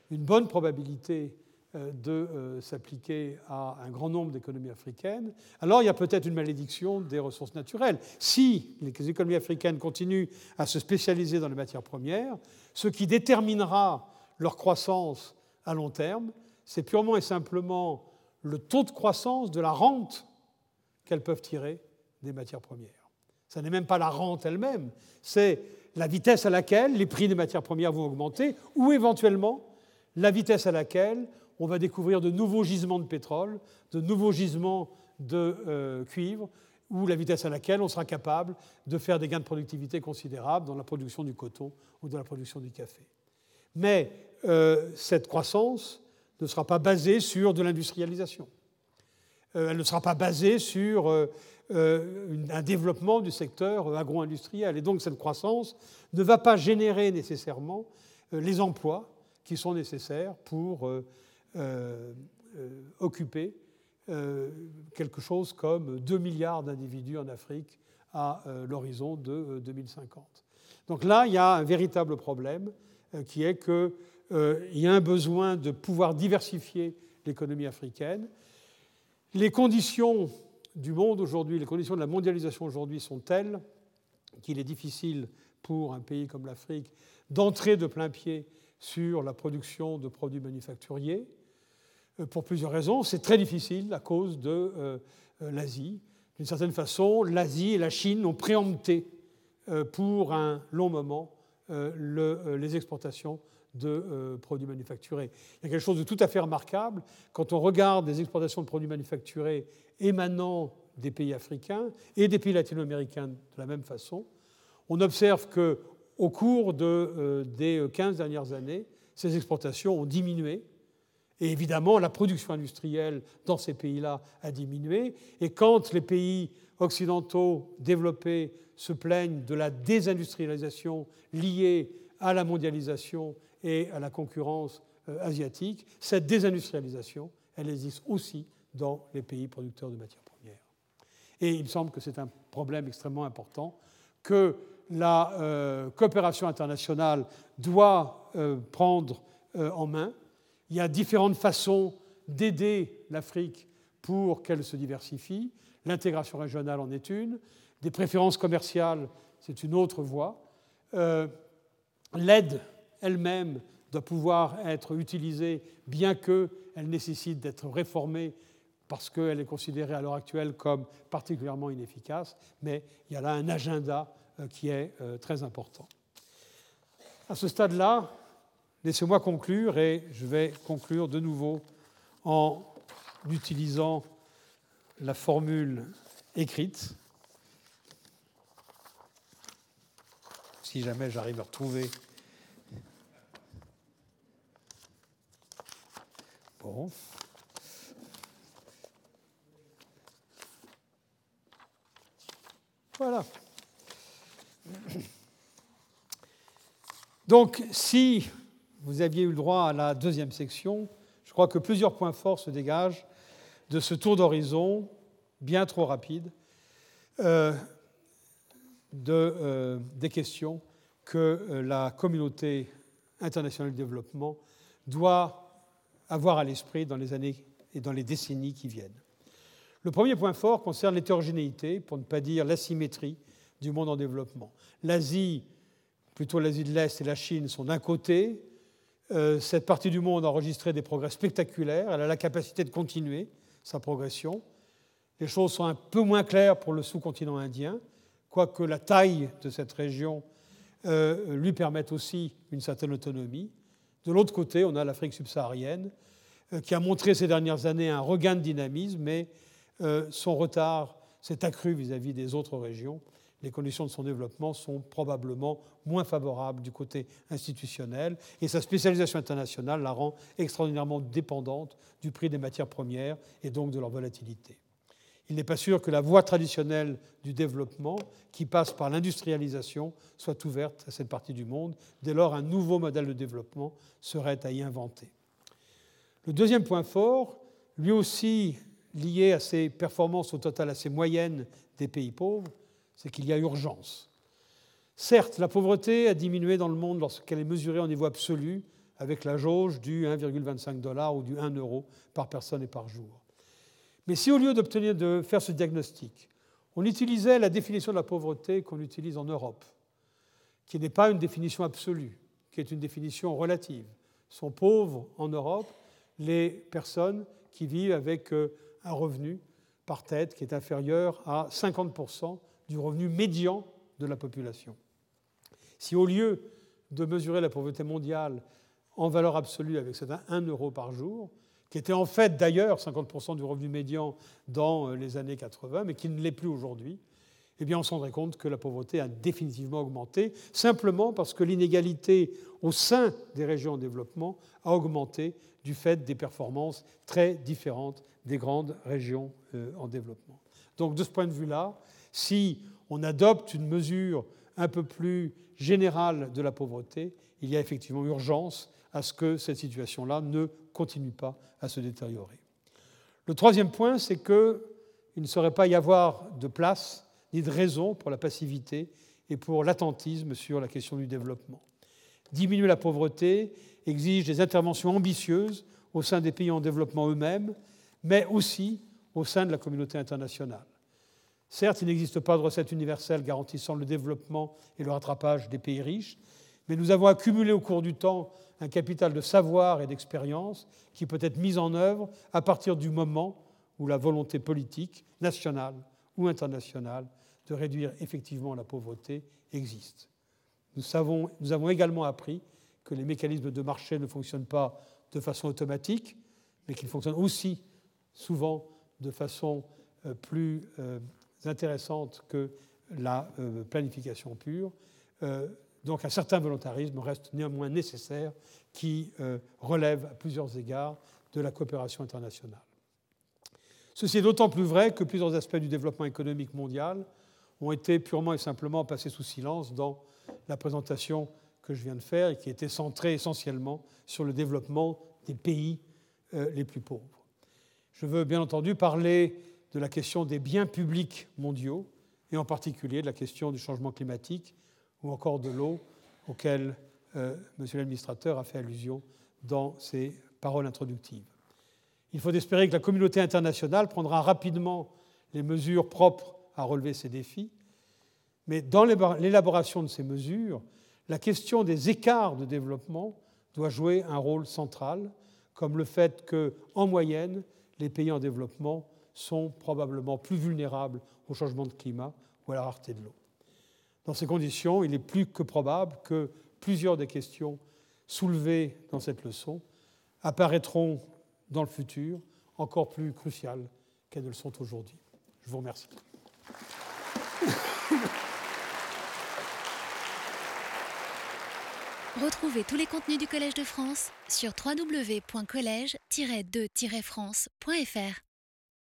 une bonne probabilité euh, de euh, s'appliquer à un grand nombre d'économies africaines, alors il y a peut-être une malédiction des ressources naturelles. Si les économies africaines continuent à se spécialiser dans les matières premières, ce qui déterminera leur croissance à long terme, c'est purement et simplement le taux de croissance de la rente qu'elles peuvent tirer des matières premières. Ce n'est même pas la rente elle-même, c'est la vitesse à laquelle les prix des matières premières vont augmenter ou éventuellement la vitesse à laquelle on va découvrir de nouveaux gisements de pétrole, de nouveaux gisements de euh, cuivre, ou la vitesse à laquelle on sera capable de faire des gains de productivité considérables dans la production du coton ou dans la production du café. Mais euh, cette croissance ne sera pas basée sur de l'industrialisation. Euh, elle ne sera pas basée sur un développement du secteur agro-industriel. Et donc cette croissance ne va pas générer nécessairement les emplois qui sont nécessaires pour euh, euh, occuper euh, quelque chose comme 2 milliards d'individus en Afrique à l'horizon de 2050. Donc là, il y a un véritable problème qui est qu'il y a un besoin de pouvoir diversifier l'économie africaine. Les conditions du monde aujourd'hui, les conditions de la mondialisation aujourd'hui sont telles qu'il est difficile pour un pays comme l'Afrique d'entrer de plein pied sur la production de produits manufacturiers. Euh, pour plusieurs raisons. C'est très difficile à cause de euh, euh, l'Asie. D'une certaine façon, l'Asie et la Chine ont préempté pour un long moment les exportations de produits manufacturés. Il y a quelque chose de tout à fait remarquable quand on regarde les exportations de produits manufacturés émanant des pays africains et des pays latino-américains de la même façon. On observe qu'au cours de, des 15 dernières années, ces exportations ont diminué et évidemment, la production industrielle dans ces pays-là a diminué. Et quand les pays occidentaux développés se plaignent de la désindustrialisation liée à la mondialisation et à la concurrence euh, asiatique, cette désindustrialisation, elle existe aussi dans les pays producteurs de matières premières. Et il me semble que c'est un problème extrêmement important que la euh, coopération internationale doit euh, prendre en main il y a différentes façons d'aider l'Afrique pour qu'elle se diversifie. L'intégration régionale en est une. Des préférences commerciales, c'est une autre voie. L'aide elle-même doit pouvoir être utilisée, bien qu'elle nécessite d'être réformée parce qu'elle est considérée à l'heure actuelle comme particulièrement inefficace, mais il y a là un agenda euh, qui est euh, très important. À ce stade-là, Laissez-moi conclure et je vais conclure de nouveau en utilisant la formule écrite. Si jamais j'arrive à retrouver. Voilà. Donc, si vous aviez eu le droit à la deuxième section. Je crois que plusieurs points forts se dégagent de ce tour d'horizon bien trop rapide euh, de, euh, des questions que euh, la communauté internationale de développement doit avoir à l'esprit dans les années et dans les décennies qui viennent. Le premier point fort concerne l'hétérogénéité, pour ne pas dire l'asymétrie du monde en développement. L'Asie, plutôt l'Asie de l'Est et la Chine sont d'un côté, euh, cette partie du monde a enregistré des progrès spectaculaires, elle a la capacité de continuer sa progression. Les choses sont un peu moins claires pour le sous-continent indien, quoique la taille de cette région euh, lui permette aussi une certaine autonomie. De l'autre côté, on a l'Afrique subsaharienne, euh, qui a montré ces dernières années un regain de dynamisme, mais euh, son retard s'est accru vis-à-vis des autres régions. Les conditions de son développement sont probablement moins favorables du côté institutionnel et sa spécialisation internationale la rend extraordinairement dépendante du prix des matières premières et donc de leur volatilité. Il n'est pas sûr que la voie traditionnelle du développement, qui passe par l'industrialisation, soit ouverte à cette partie du monde. Dès lors, un nouveau modèle de développement serait à y inventer. Le deuxième point fort, lui aussi lié à ces performances au total assez moyennes des pays pauvres, c'est qu'il y a urgence. Certes, la pauvreté a diminué dans le monde lorsqu'elle est mesurée au niveau absolu, avec la jauge du 1,25 dollar ou du 1 euro par personne et par jour. Mais si au lieu de faire ce diagnostic, on utilisait la définition de la pauvreté qu'on utilise en Europe, qui n'est pas une définition absolue, qui est une définition relative, sont pauvres en Europe les personnes qui vivent avec euh, un revenu par tête qui est inférieur à 50% du revenu médian de la population. Si au lieu de mesurer la pauvreté mondiale en valeur absolue avec cet 1 euro par jour, qui était en fait d'ailleurs 50% du revenu médian dans euh, les années 80, mais qui ne l'est plus aujourd'hui, eh bien on se rendrait compte que la pauvreté a définitivement augmenté, simplement parce que l'inégalité au sein des régions en développement a augmenté du fait des performances très différentes des grandes régions euh, en développement. Donc de ce point de vue-là, si on adopte une mesure un peu plus générale de la pauvreté, il y a effectivement urgence à ce que cette situation-là ne continue pas à se détériorer. Le troisième point, c'est qu'il ne saurait pas y avoir de place ni de raison pour la passivité et pour l'attentisme sur la question du développement. Diminuer la pauvreté exige des interventions ambitieuses au sein des pays en développement eux-mêmes, mais aussi au sein de la communauté internationale. Certes, il n'existe pas de recette universelle garantissant le développement et le rattrapage des pays riches, mais nous avons accumulé au cours du temps un capital de savoir et d'expérience qui peut être mis en œuvre à partir du moment où la volonté politique, nationale ou internationale, de réduire effectivement la pauvreté existe. Nous, avons également appris que les mécanismes de marché ne fonctionnent pas de façon automatique, mais qu'ils fonctionnent aussi souvent de façon euh, plus euh, intéressante que la euh, planification pure. Donc un certain volontarisme reste néanmoins nécessaire qui relève à plusieurs égards de la coopération internationale. Ceci est d'autant plus vrai que plusieurs aspects du développement économique mondial ont été purement et simplement passés sous silence dans la présentation que je viens de faire et qui était centrée essentiellement sur le développement des pays les plus pauvres. Je veux bien entendu parler de la question des biens publics mondiaux, et en particulier de la question du changement climatique ou encore de l'eau, auquel euh, Monsieur l'administrateur a fait allusion dans ses paroles introductives. Il faut espérer que la communauté internationale prendra rapidement les mesures propres à relever ces défis, mais dans l'élaboration de ces mesures, la question des écarts de développement doit jouer un rôle central, comme le fait qu'en moyenne, les pays en développement sont probablement plus vulnérables au changement de climat ou à la rareté de l'eau. Dans ces conditions, il est plus que probable que plusieurs des questions soulevées dans cette leçon apparaîtront dans le futur encore plus cruciales qu'elles ne le sont aujourd'hui. Je vous remercie. Retrouvez tous les contenus du Collège de France sur www.colège-2-france.fr.